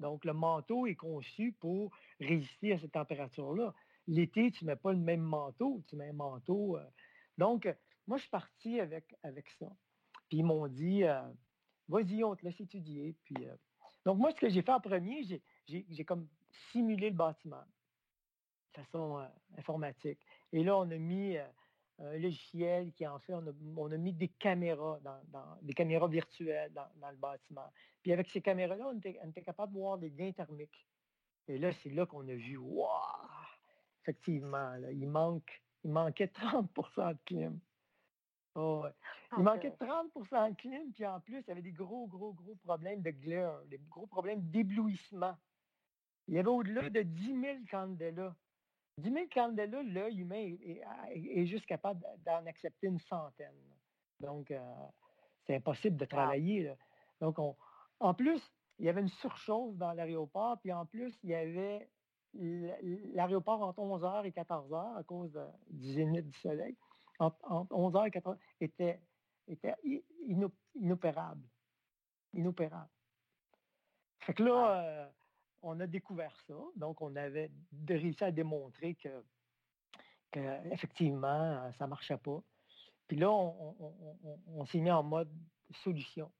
Donc, le manteau est conçu pour résister à cette température-là. L'été, tu ne mets pas le même manteau, tu mets un manteau. Euh. Donc, moi, je suis parti avec, avec ça. Puis ils m'ont dit, euh, vas-y, on te laisse étudier. Euh. donc, moi, ce que j'ai fait en premier, j'ai comme simulé le bâtiment de façon informatique. Et là, on a mis un logiciel qui, en fait, on a, mis des caméras, dans, des caméras virtuelles dans, le bâtiment. Puis avec ces caméras-là, on était, capable de voir des gains thermiques. Et là, c'est là qu'on a vu, waouh, effectivement, il, manque, il manquait 30% de clim. Oh, il manquait 30% de clim, puis en plus, il y avait des gros, gros, gros problèmes de glare, des gros problèmes d'éblouissement. Il y avait au-delà de 10 000 candélas 10 000 candela, l'œil humain est, juste capable d'en accepter une centaine. Donc, euh, c'est impossible de travailler. Donc, en plus, il y avait une surchauffe dans l'aéroport, puis en plus, il y avait l'aéroport entre 11h et 14h à cause du zénith du soleil. Entre, 11h et 14h était, était inopérable. Inopérable. Fait que là, euh, on a découvert ça. Donc, on avait réussi à démontrer que, effectivement, ça ne marchait pas. Puis là, on, s'est mis en mode solution.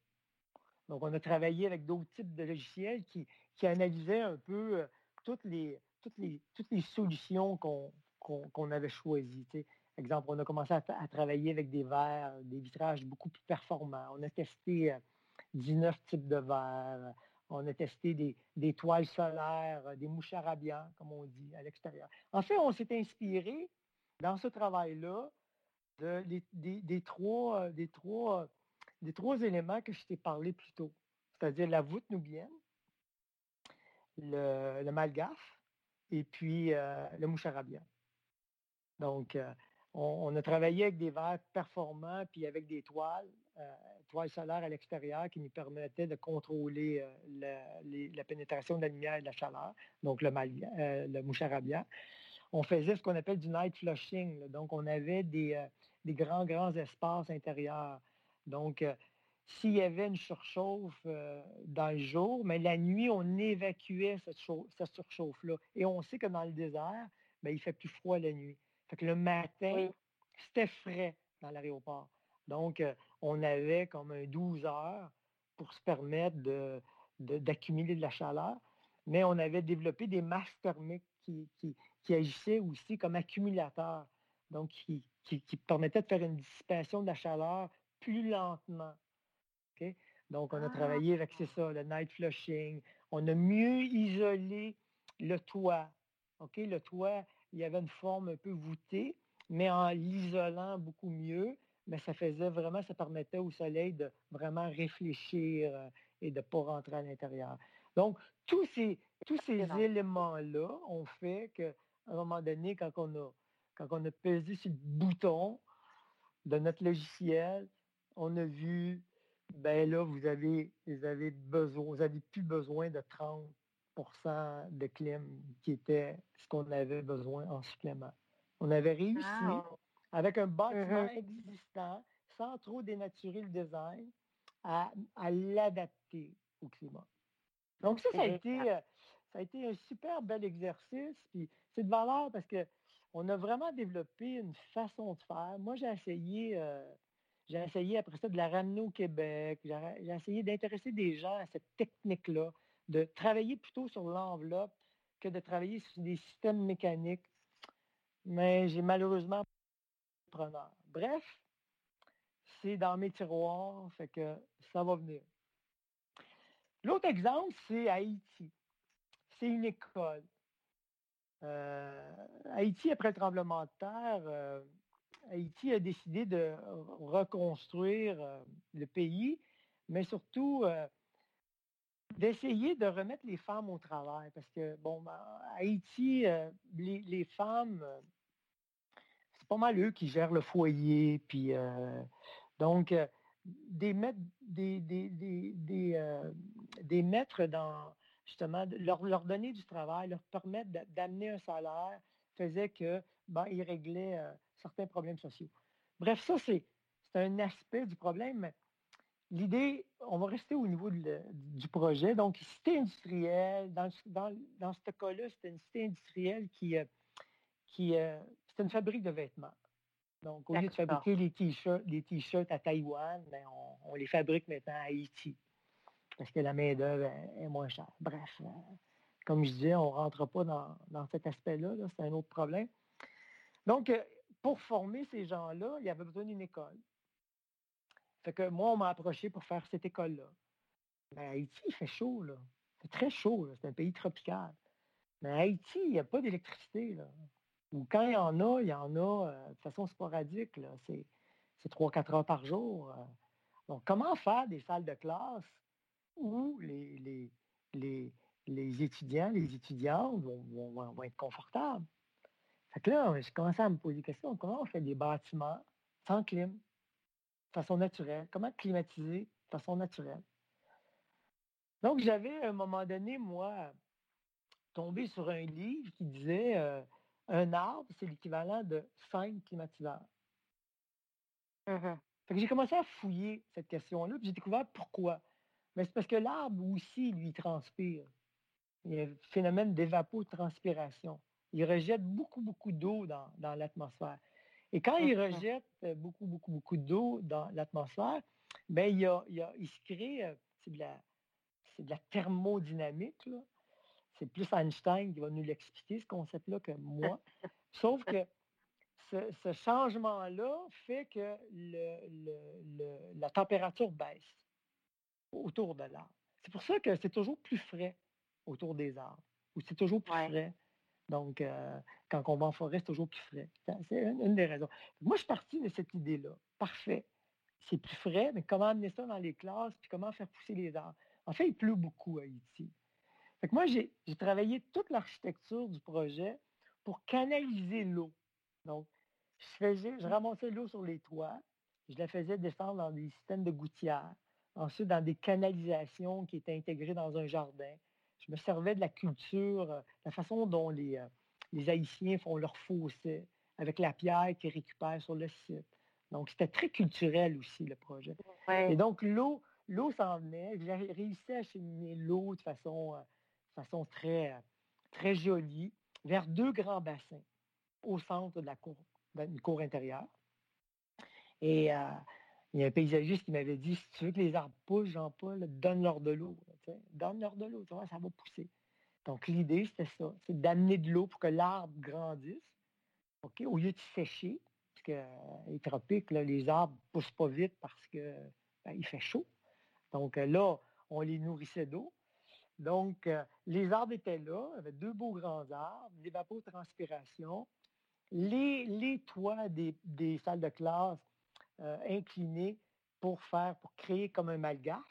Donc, on a travaillé avec d'autres types de logiciels qui, analysaient un peu euh, toutes les, toutes les, toutes les solutions qu'on avait choisies. Exemple, on a commencé à, à, travailler avec des verres, des vitrages beaucoup plus performants. On a testé 19 euh, types de verres. On a testé des, toiles solaires, euh, des mouches arabians, comme on dit, à l'extérieur. En fait, on s'est inspiré dans ce travail-là des, trois, des, trois, des trois éléments que je t'ai parlé plus tôt, c'est-à-dire la voûte nubienne, le, le malgaf et puis euh, le mouche arabien. Donc, euh, on, a travaillé avec des verres performants puis avec des toiles, euh, toiles solaires à l'extérieur qui nous permettaient de contrôler la, pénétration de la lumière et de la chaleur, donc le, euh, le mouche arabien. On faisait ce qu'on appelle du night flushing, donc on avait des, grands, grands espaces intérieurs. S'il y avait une surchauffe dans le jour, mais la nuit, on évacuait cette, surchauffe-là. Et on sait que dans le désert, ben, il fait plus froid la nuit. Fait que le matin, c'était frais dans l'aéroport. Donc, euh, on avait comme un 12 heures pour se permettre d'accumuler de, la chaleur, mais on avait développé des masques thermiques qui, agissaient aussi comme accumulateurs, donc qui, permettaient de faire une dissipation de la chaleur plus lentement. Donc, on a ah, travaillé avec, c'est ça, le night flushing. On a mieux isolé le toit. OK? Le toit, il y avait une forme un peu voûtée, mais en l'isolant beaucoup mieux, mais ça faisait vraiment, ça permettait au soleil de vraiment réfléchir euh, et de ne pas rentrer à l'intérieur. Donc, tous ces, tous ces éléments-là ont fait qu'à un moment donné, quand on, a, quand on a pesé sur le bouton de notre logiciel, on a vu, ben là, vous avez, vous avez besoin, vous n'avez plus besoin de 30% de clim qui était ce qu'on avait besoin en supplément. On avait réussi avec un bâtiment mm-hmm. existant, sans trop dénaturer le design, à, l'adapter au climat. Donc ça, ça a, été, euh, ça a été un super bel exercice. Puis c'est de valeur parce qu'on a vraiment développé une façon de faire. Moi, j'ai essayé, euh, j'ai essayé après ça de la ramener au Québec. J'ai essayé d'intéresser des gens à cette technique-là de travailler plutôt sur l'enveloppe que de travailler sur des systèmes mécaniques. Mais j'ai malheureusement pas preneur. Bref, c'est dans mes tiroirs, fait que ça va venir. L'autre exemple, c'est Haïti. C'est une école. Euh, Haïti, après le tremblement de terre, euh, Haïti a décidé de reconstruire euh, le pays, mais surtout d'essayer de remettre les femmes au travail. Parce que, bon, ben, Haïti, euh, les, femmes, euh, c'est pas mal eux qui gèrent le foyer. Puis, euh, donc, des, mettre, des, des, maîtres dans, justement, leur, leur, donner du travail, leur permettre d'amener un salaire, faisait que, ben, ils réglaient certains problèmes sociaux. Bref, ça, c'est un aspect du problème, l'idée, on va rester au niveau du projet. Donc, cité industrielle, dans, dans, ce cas-là, c'était une cité industrielle qui, euh, qui euh, c'était une fabrique de vêtements. Donc, au lieu de fabriquer les t-shirts, les t-shirts à Taïwan, ben, on, les fabrique maintenant à Haïti. Parce que la main-d'œuvre est moins chère. Bref, euh, comme je disais, on ne rentre pas dans, cet aspect-là. -là, c'est un autre problème. Donc, pour former ces gens-là, il y avait besoin d'une école. Fait que moi, on m'a approché pour faire cette école-là. Mais Haïti, il fait chaud, là. C'est très chaud, c'est un pays tropical. Mais Haïti, il n'y a pas d'électricité, là. Ou quand il y en a, il y en a euh, de façon sporadique, là. C'est, c'est 3-4 heures par jour. Euh. Donc, comment faire des salles de classe où les, les, les, étudiants, les étudiantes vont, vont, être confortables? Fait que là, j'ai commencé à me poser des questions. Comment on fait des bâtiments sans clim? façon naturelle? Comment climatiser de façon naturelle? Donc, j'avais à un moment donné, moi, tombé sur un livre qui disait euh, un arbre, c'est l'équivalent de cinq climatiseurs. Mmh j'ai commencé à fouiller cette question-là, puis j'ai découvert pourquoi. Mais c'est parce que l'arbre aussi, lui, transpire. Il y a un phénomène d'évapotranspiration. Il rejette beaucoup, beaucoup d'eau dans l'atmosphère. Et quand il rejette euh, beaucoup, beaucoup, beaucoup d'eau dans l'atmosphère, ben, il, il, se crée, euh, c'est de, la, de la thermodynamique. C'est plus Einstein qui va nous l'expliquer, ce concept-là, que moi. Sauf que ce, changement-là fait que le, la température baisse autour de l'arbre. C'est pour ça que c'est toujours plus frais autour des arbres, ou c'est toujours plus frais donc, euh, quand on va en forêt, c'est toujours plus frais. C'est une, des raisons. Moi, je suis parti de cette idée-là. Parfait. C'est plus frais, mais comment amener ça dans les classes, puis comment faire pousser les arbres? En fait, il pleut beaucoup à Haïti. Fait que moi, j'ai travaillé toute l'architecture du projet pour canaliser l'eau. Donc, je, faisais, je ramassais l'eau sur les toits, je la faisais descendre dans des systèmes de gouttières, ensuite dans des canalisations qui étaient intégrées dans un jardin je me servais de la culture, euh, la façon dont les, euh, les Haïtiens font leur fossé avec la pierre qu'ils récupèrent sur le site. Donc, c'était très culturel aussi, le projet. Et donc, l'eau, l'eau s'en venait. J'ai réussi à cheminer l'eau de façon, euh, façon très, très jolie vers deux grands bassins au centre de la cour, une cour intérieure. Et il y a un paysagiste qui m'avait dit si tu veux que les arbres poussent, Jean-Paul, donne-leur de l'eau. Donne-leur de l'eau, ça va pousser. Donc, l'idée, c'était ça c'est d'amener de l'eau pour que l'arbre grandisse, au lieu de sécher, parce que euh, les tropiques, les arbres ne poussent pas vite parce qu'il ben, fait chaud. Donc, euh, là, on les nourrissait d'eau. Donc, euh, les arbres étaient là, avait deux beaux grands arbres, l'évapotranspiration, les, les toits des, des salles de classe incliné pour faire, pour créer comme un malgaf.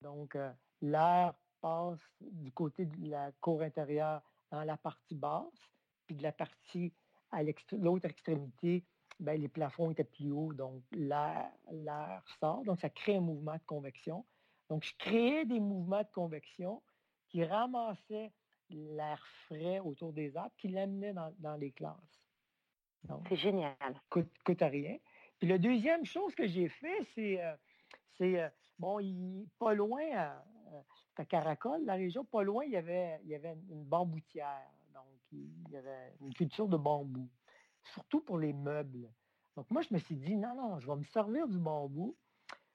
Donc, euh, l'air passe du côté de la cour intérieure dans la partie basse, puis de la partie à l'autre extrémité, ben, les plafonds étaient plus hauts, donc l'air sort. Donc, ça crée un mouvement de convection. Donc, je créais des mouvements de convection qui ramassaient l'air frais autour des arbres, qui l'amenaient dans, les classes. C'est génial. Coûte, coûte rien. Puis la deuxième chose que j'ai fait, c'est, euh, euh, bon, pas loin, à, à, Caracol, la région, pas loin, il y avait, il y avait une bamboutière. Donc, il y avait une culture de bambou, surtout pour les meubles. Donc, moi, je me suis dit, non, non, je vais me servir du bambou.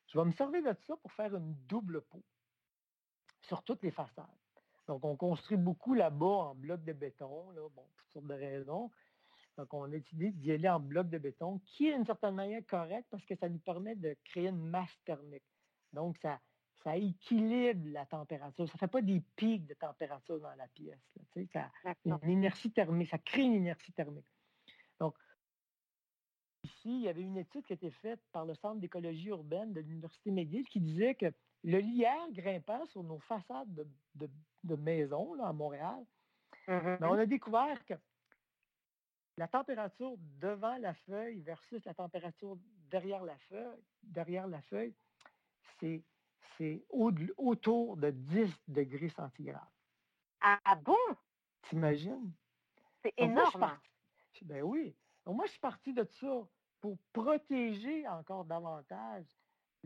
Je vais me servir de ça pour faire une double peau sur toutes les façades. Donc, on construit beaucoup là-bas en blocs de béton, là, bon, pour toutes sortes de raisons. Donc, on a décidé d'y aller en bloc de béton, qui est d'une certaine manière correct parce que ça nous permet de créer une masse thermique. Donc, ça, ça équilibre la température. Ça ne fait pas des pics de température dans la pièce. ça, une inertie thermique, ça crée une inertie thermique. Donc, ici, il y avait une étude qui a été faite par le Centre d'écologie urbaine de l'Université McGill qui disait que le lierre grimpant sur nos façades de, maisons là, à Montréal, mm-hmm. ben, on a découvert que la température devant la feuille versus la température derrière la feuille, derrière la feuille, c'est, c'est autour de 10 degrés centigrades. Ah bon? T'imagines? C'est énorme. ben oui. moi, je suis parti de ça pour protéger encore davantage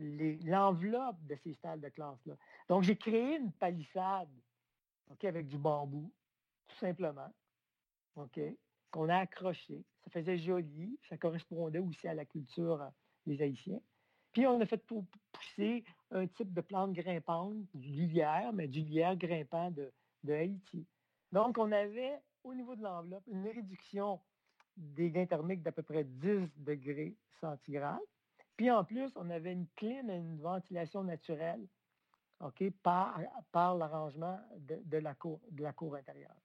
l'enveloppe de ces salles de classe-là. Donc, j'ai créé une palissade avec du bambou, tout simplement, OK, qu'on a accroché. Ça faisait joli, ça correspondait aussi à la culture euh, des Haïtiens. Puis, on a fait pousser un type de plante grimpante, du lierre, mais du lierre grimpant de, Haïti. Donc, on avait, au niveau de l'enveloppe, une réduction des gains thermiques d'à peu près 10 degrés centigrades. Puis en plus, on avait une clim et une ventilation naturelle OK, par, par l'arrangement de la cour intérieure.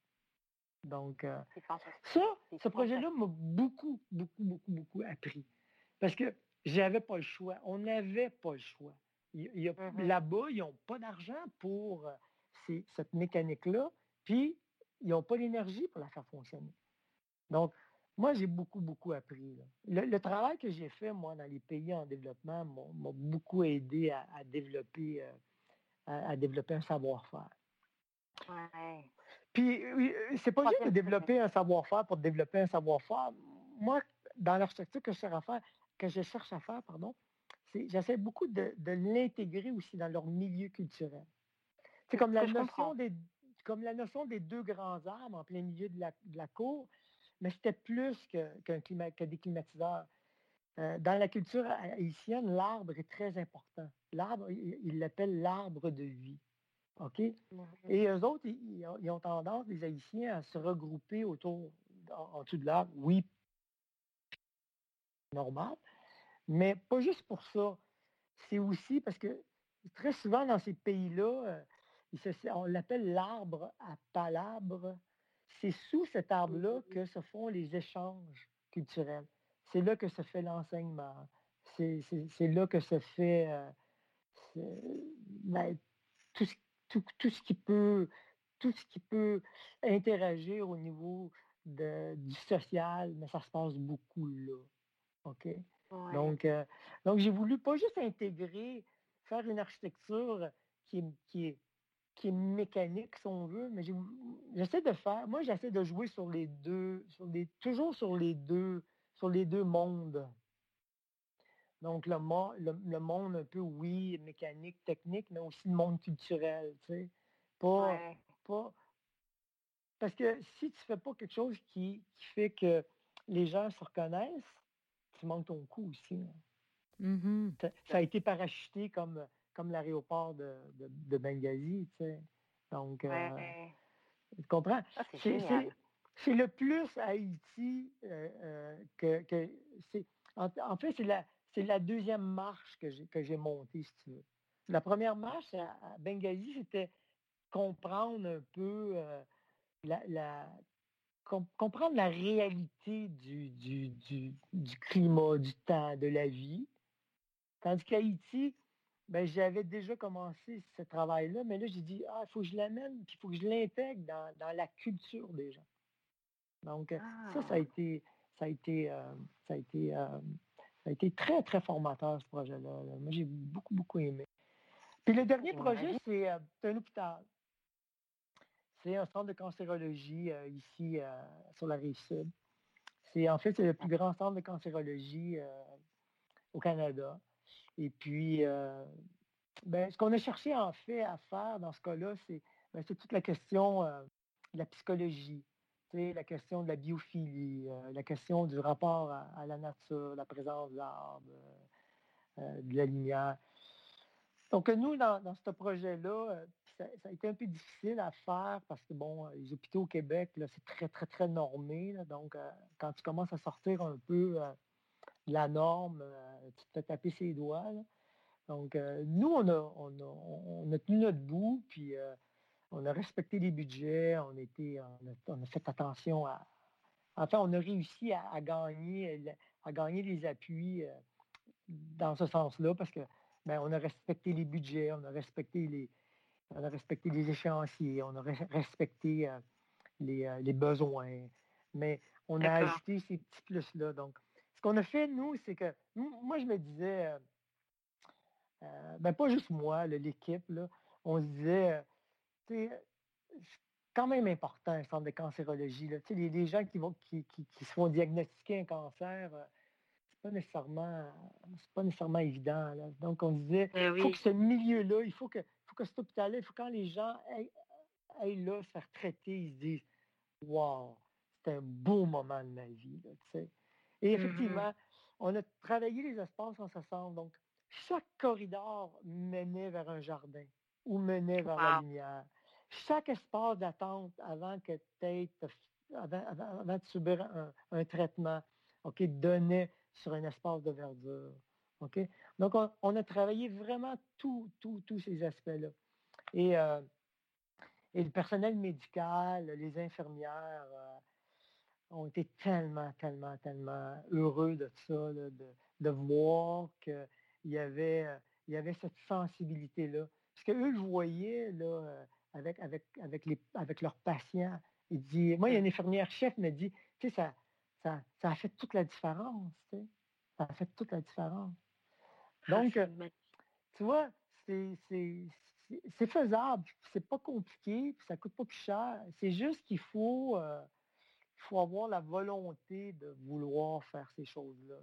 Donc, euh, ça, ce projet-là m'a beaucoup, beaucoup, beaucoup, beaucoup appris. Parce que j'avais pas le choix. On n'avait pas le choix. Mm-hmm. Là-bas, ils n'ont pas d'argent pour euh, cette mécanique-là, puis ils n'ont pas l'énergie pour la faire fonctionner. Donc, moi, j'ai beaucoup, beaucoup appris. Le, travail que j'ai fait, moi, dans les pays en développement, m'a beaucoup aidé à, développer, euh, à, développer un savoir-faire. Ouais. Puis, c'est pas juste de développer un savoir-faire pour développer un savoir-faire. Moi, dans l'architecture que je cherche à faire, que je cherche à faire, pardon, j'essaie beaucoup de, l'intégrer aussi dans leur milieu culturel. C'est comme la notion des comme la notion des deux grands arbres en plein milieu de la cour mais c'était plus que, climat, que des climatiseurs. Euh, dans la culture haïtienne, l'arbre est très important. L'arbre, ils l'appellent l'arbre de vie. OK? Et eux autres, ils, ont tendance, les Haïtiens, à se regrouper autour, en, dessous de l'arbre. Oui, normal, mais pas juste pour ça. C'est aussi parce que très souvent dans ces pays-là, euh, on l'appelle l'arbre à palabres c'est sous cet arbre-là que se font les échanges culturels. C'est là que se fait l'enseignement. C'est là que se fait euh, ben, tout, ce qui peut tout ce qui peut interagir au niveau du social, mais ça se passe beaucoup là. OK? Donc, euh, donc j'ai voulu pas juste intégrer, faire une architecture qui, qui est qui est mécanique, si on veut, mais j'essaie de faire, moi j'essaie de jouer sur les deux, sur les, toujours sur les deux, sur les deux mondes. Donc le, le, monde un peu, oui, mécanique, technique, mais aussi le monde culturel, tu sais. Pas, pas, parce que si tu ne fais pas quelque chose qui, fait que les gens se reconnaissent, tu manques ton coup aussi. Hein. Mm-hmm. ça, a été parachuté comme comme l'aéroport de, de, Benghazi, tu sais. Donc, euh, tu comprends? Ah, c'est le plus Haïti euh, euh, que, que c'est. En, fait, c'est la, la deuxième marche que j'ai montée, si tu veux. La première marche à, Benghazi, c'était comprendre un peu la, comprendre la réalité du, du, du, du, climat, du temps, de la vie. Tandis qu'Haïti, ben, j'avais déjà commencé ce travail-là, mais là, j'ai dit, ah, il faut que je l'amène, puis il faut que je l'intègre dans, la culture des gens. Donc, euh, ça, ça a ah! été, ça a été, euh, ça a été, euh, ça a été très, très formateur, ce projet-là. Moi, j'ai beaucoup, beaucoup aimé. Puis le dernier projet, c'est un hôpital. C'est un centre de cancérologie ici sur la rive sud. C'est en fait c'est le plus grand centre de cancérologie au Canada. Et puis, euh, ben, ce qu'on a cherché en fait à faire dans ce cas-là, c'est ben, toute la question euh, de la psychologie, la question de la biophilie, euh, la question du rapport à, la nature, la présence d'arbres, de la lumière. Donc, nous, dans, ce projet-là, ça, a été un peu difficile à faire parce que, bon, les hôpitaux au Québec, c'est très, très, très normé. donc, quand tu commences à sortir un peu la norme, euh, tu te fais taper ses doigts. Donc, euh, nous, on a, on, a, tenu notre bout, puis euh, on a respecté les budgets, on, était, on, a, fait attention à. Enfin, on a réussi à, gagner, à gagner les appuis dans ce sens-là, parce que ben, on a respecté les budgets, on a respecté les, on a respecté les échéanciers, on a respecté les, les, besoins. Mais on a ajouté ces petits plus-là. Donc, ce qu'on a fait, nous, c'est que moi, je me disais, euh, euh, ben pas juste moi, l'équipe, on se disait, c'est quand même important un centre de cancérologie. Là. Les, les, gens qui, vont, qui, se font diagnostiquer un cancer, euh, pas nécessairement c'est pas nécessairement évident. Donc, on disait, il eh faut que ce milieu-là, il faut que, faut que cet hôpital-là, il faut quand les gens aillent, là se faire traiter, ils se disent Wow, c'est un beau moment de ma vie. Et mm-hmm. effectivement, on a travaillé les espaces en ce sens. Donc, chaque corridor menait vers un jardin ou menait vers la lumière. Chaque espace d'attente avant que tu avant, avant, de subir un, traitement, OK, donnait sur un espace de verdure. Donc, on, a travaillé vraiment tous ces aspects-là. Et, euh, et, le personnel médical, les infirmières euh, ont été tellement, tellement, tellement heureux de ça, de, de, voir qu'il y avait, euh, y avait cette sensibilité-là. Parce qu'eux le voyaient là, avec, avec, avec, les, avec leurs patients. Il dit, moi, il y a une infirmière chef qui me dit, tu sais, ça, ça, ça a fait toute la différence. Tu sais. Ça a fait toute la différence. Ah, Donc, tu vois, c'est faisable, c'est pas compliqué, puis ça coûte pas plus cher. C'est juste qu'il faut, euh, faut avoir la volonté de vouloir faire ces choses-là.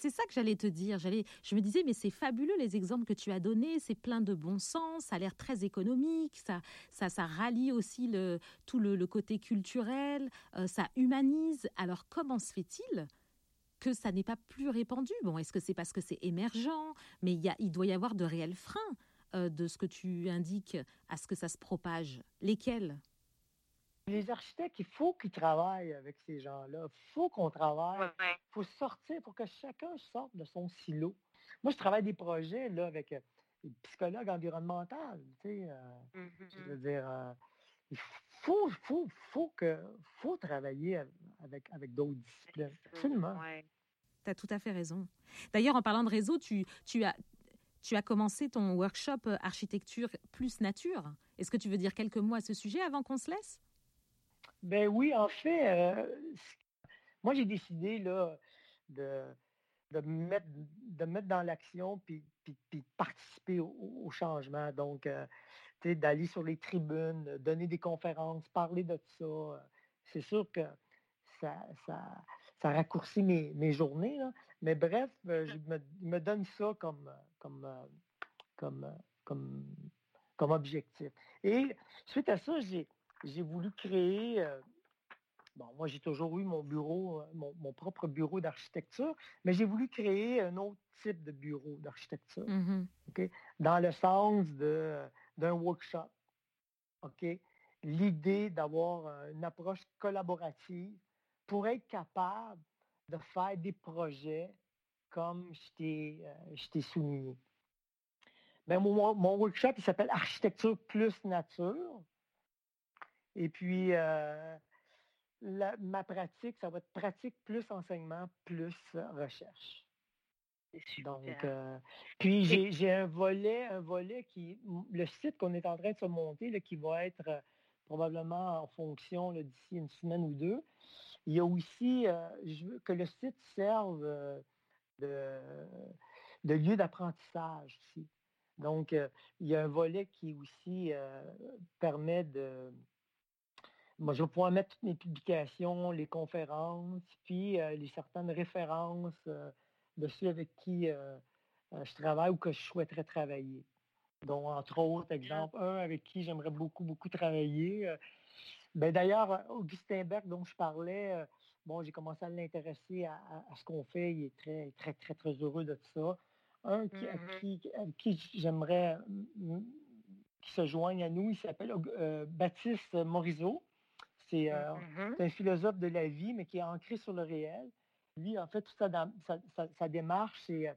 C'est ça que j'allais te dire. J'allais, je me disais, mais c'est fabuleux les exemples que tu as donnés. C'est plein de bon sens. Ça a l'air très économique. Ça, ça, ça rallie aussi le, tout le, côté culturel. Euh, ça humanise. Alors comment se fait-il que ça n'est pas plus répandu? Bon, est-ce que c'est parce que c'est émergent? Mais il, doit y avoir de réels freins euh, de ce que tu indiques à ce que ça se propage. Lesquels? Les architectes, il faut qu'ils travaillent avec ces gens-là. Il faut qu'on travaille. Il faut sortir pour que chacun sorte de son silo. Moi, je travaille des projets là, avec euh, des psychologues environnementaux. Tu sais, euh, mm-hmm. Je veux dire, il faut, faut, faut, que, faut travailler avec, avec d'autres disciplines. Absolument. Tu as tout à fait raison. D'ailleurs, en parlant de réseau, tu, tu, as, tu as commencé ton workshop euh, architecture plus nature. Est-ce que tu veux dire quelques mots à ce sujet avant qu'on se laisse? Ben oui, en fait, moi j'ai décidé là, de, de, mettre, de mettre dans l'action puis, puis, participer au, changement. Donc, euh, d'aller sur les tribunes, donner des conférences, parler de ça. C'est sûr que ça, ça, ça raccourcit mes, mes journées. Mais bref, je me, donne ça comme, comme, comme, comme, comme objectif. Et suite à ça, j'ai, j'ai voulu créer. bon, moi, j'ai toujours eu mon bureau, mon, propre bureau d'architecture, mais j'ai voulu créer un autre type de bureau d'architecture. Mm-hmm. Dans le sens de, d'un workshop. OK? L'idée d'avoir une approche collaborative pour être capable de faire des projets comme je t'ai, euh, souligné. Ben, mon, workshop, il s'appelle Architecture plus nature. Et puis, euh, ma pratique, ça va être pratique plus enseignement plus recherche. Donc, euh, puis j'ai un volet, un volet qui, le site qu'on est en train de se monter, qui va être probablement en fonction d'ici une semaine ou deux. Il y a aussi, euh, je veux que le site serve euh, de, lieu d'apprentissage aussi. Donc, euh, il y a un volet qui aussi permet de... Moi, je vais pouvoir mettre toutes mes publications, les conférences, puis les certaines références de ceux avec qui je travaille ou que je souhaiterais travailler dont entre autres, exemple, un avec qui j'aimerais beaucoup, beaucoup travailler. Euh, ben, D'ailleurs, Augustin Berg, dont je parlais, euh, bon, j'ai commencé à l'intéresser à, ce qu'on fait. Il est très, très, très, très heureux de tout ça. Un qui, mm-hmm. qui, j'aimerais qui se joigne à nous, il s'appelle euh, Baptiste Morisot. C'est mm-hmm. un philosophe de la vie, mais qui est ancré sur le réel. Lui, en fait, toute sa, sa démarche, c'est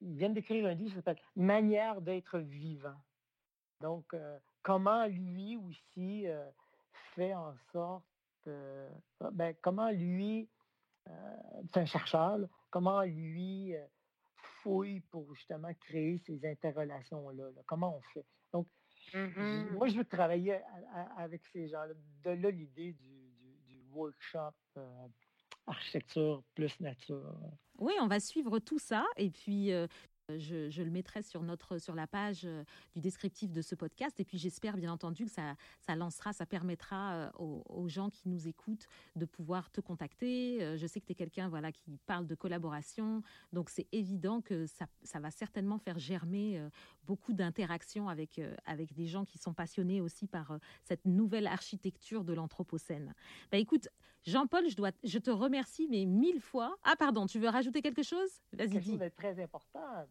ils viennent d'écrire un livre qui s'appelle Manière d'être vivant. Donc, euh, comment lui aussi euh, fait en sorte, euh, ben, comment lui, c'est un chercheur, comment lui fouille pour justement créer ces interrelations-là. Comment on fait? Mm-hmm. moi, je veux travailler avec ces gens-là. De là, l'idée du, du, workshop architecture plus nature. Oui, on va suivre tout ça. Et puis, euh, Je, le mettrai sur, notre, sur la page euh, du descriptif de ce podcast. Et puis j'espère bien entendu que ça, ça lancera, ça permettra euh, aux, gens qui nous écoutent de pouvoir te contacter. Euh, je sais que tu es quelqu'un voilà, qui parle de collaboration. Donc c'est évident que ça, ça, va certainement faire germer beaucoup d'interactions avec, avec des gens qui sont passionnés aussi par cette nouvelle architecture de l'Anthropocène. Bah, écoute, Jean-Paul, je, dois, je te remercie mais mille fois. Ah pardon, tu veux rajouter quelque chose? Vas-y, dis. Chose de très important euh,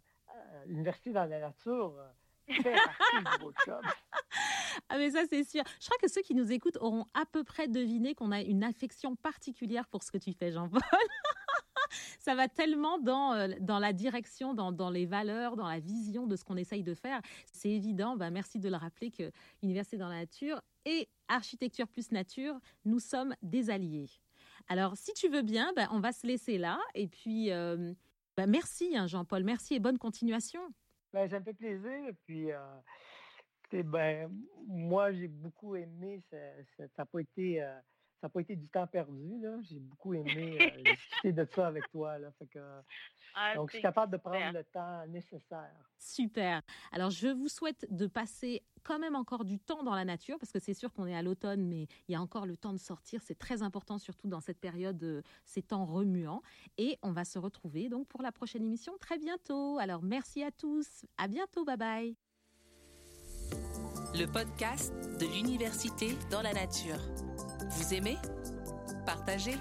l'université dans la nature euh, fait partie du job. Ah mais ça c'est sûr. Je crois que ceux qui nous écoutent auront à peu près deviné qu'on a une affection particulière pour ce que tu fais, Jean-Paul. ça va tellement dans, euh, dans la direction, dans, dans, les valeurs, dans la vision de ce qu'on essaye de faire. C'est évident, bah, merci de le rappeler, que Université dans la nature et Architecture plus nature, nous sommes des alliés. Alors, si tu veux bien, bah, on va se laisser là. Et puis, bah, merci hein, Jean-Paul, merci et bonne continuation. Ben, ça me fait plaisir. Puis, euh, ben, moi, j'ai beaucoup aimé, ça n'a pas été... Euh, ça n'a pas été du temps perdu. J'ai beaucoup aimé euh, discuter de ça avec toi. Là. Ah, donc, je suis capable de prendre le temps nécessaire. Super. Alors, je vous souhaite de passer quand même encore du temps dans la nature, parce que c'est sûr qu'on est à l'automne, mais il y a encore le temps de sortir. C'est très important, surtout dans cette période, euh, ces temps remuants. Et on va se retrouver donc pour la prochaine émission très bientôt. Alors, merci à tous. À bientôt. Bye bye. Le podcast de l'université dans la nature. Vous aimez? Partagez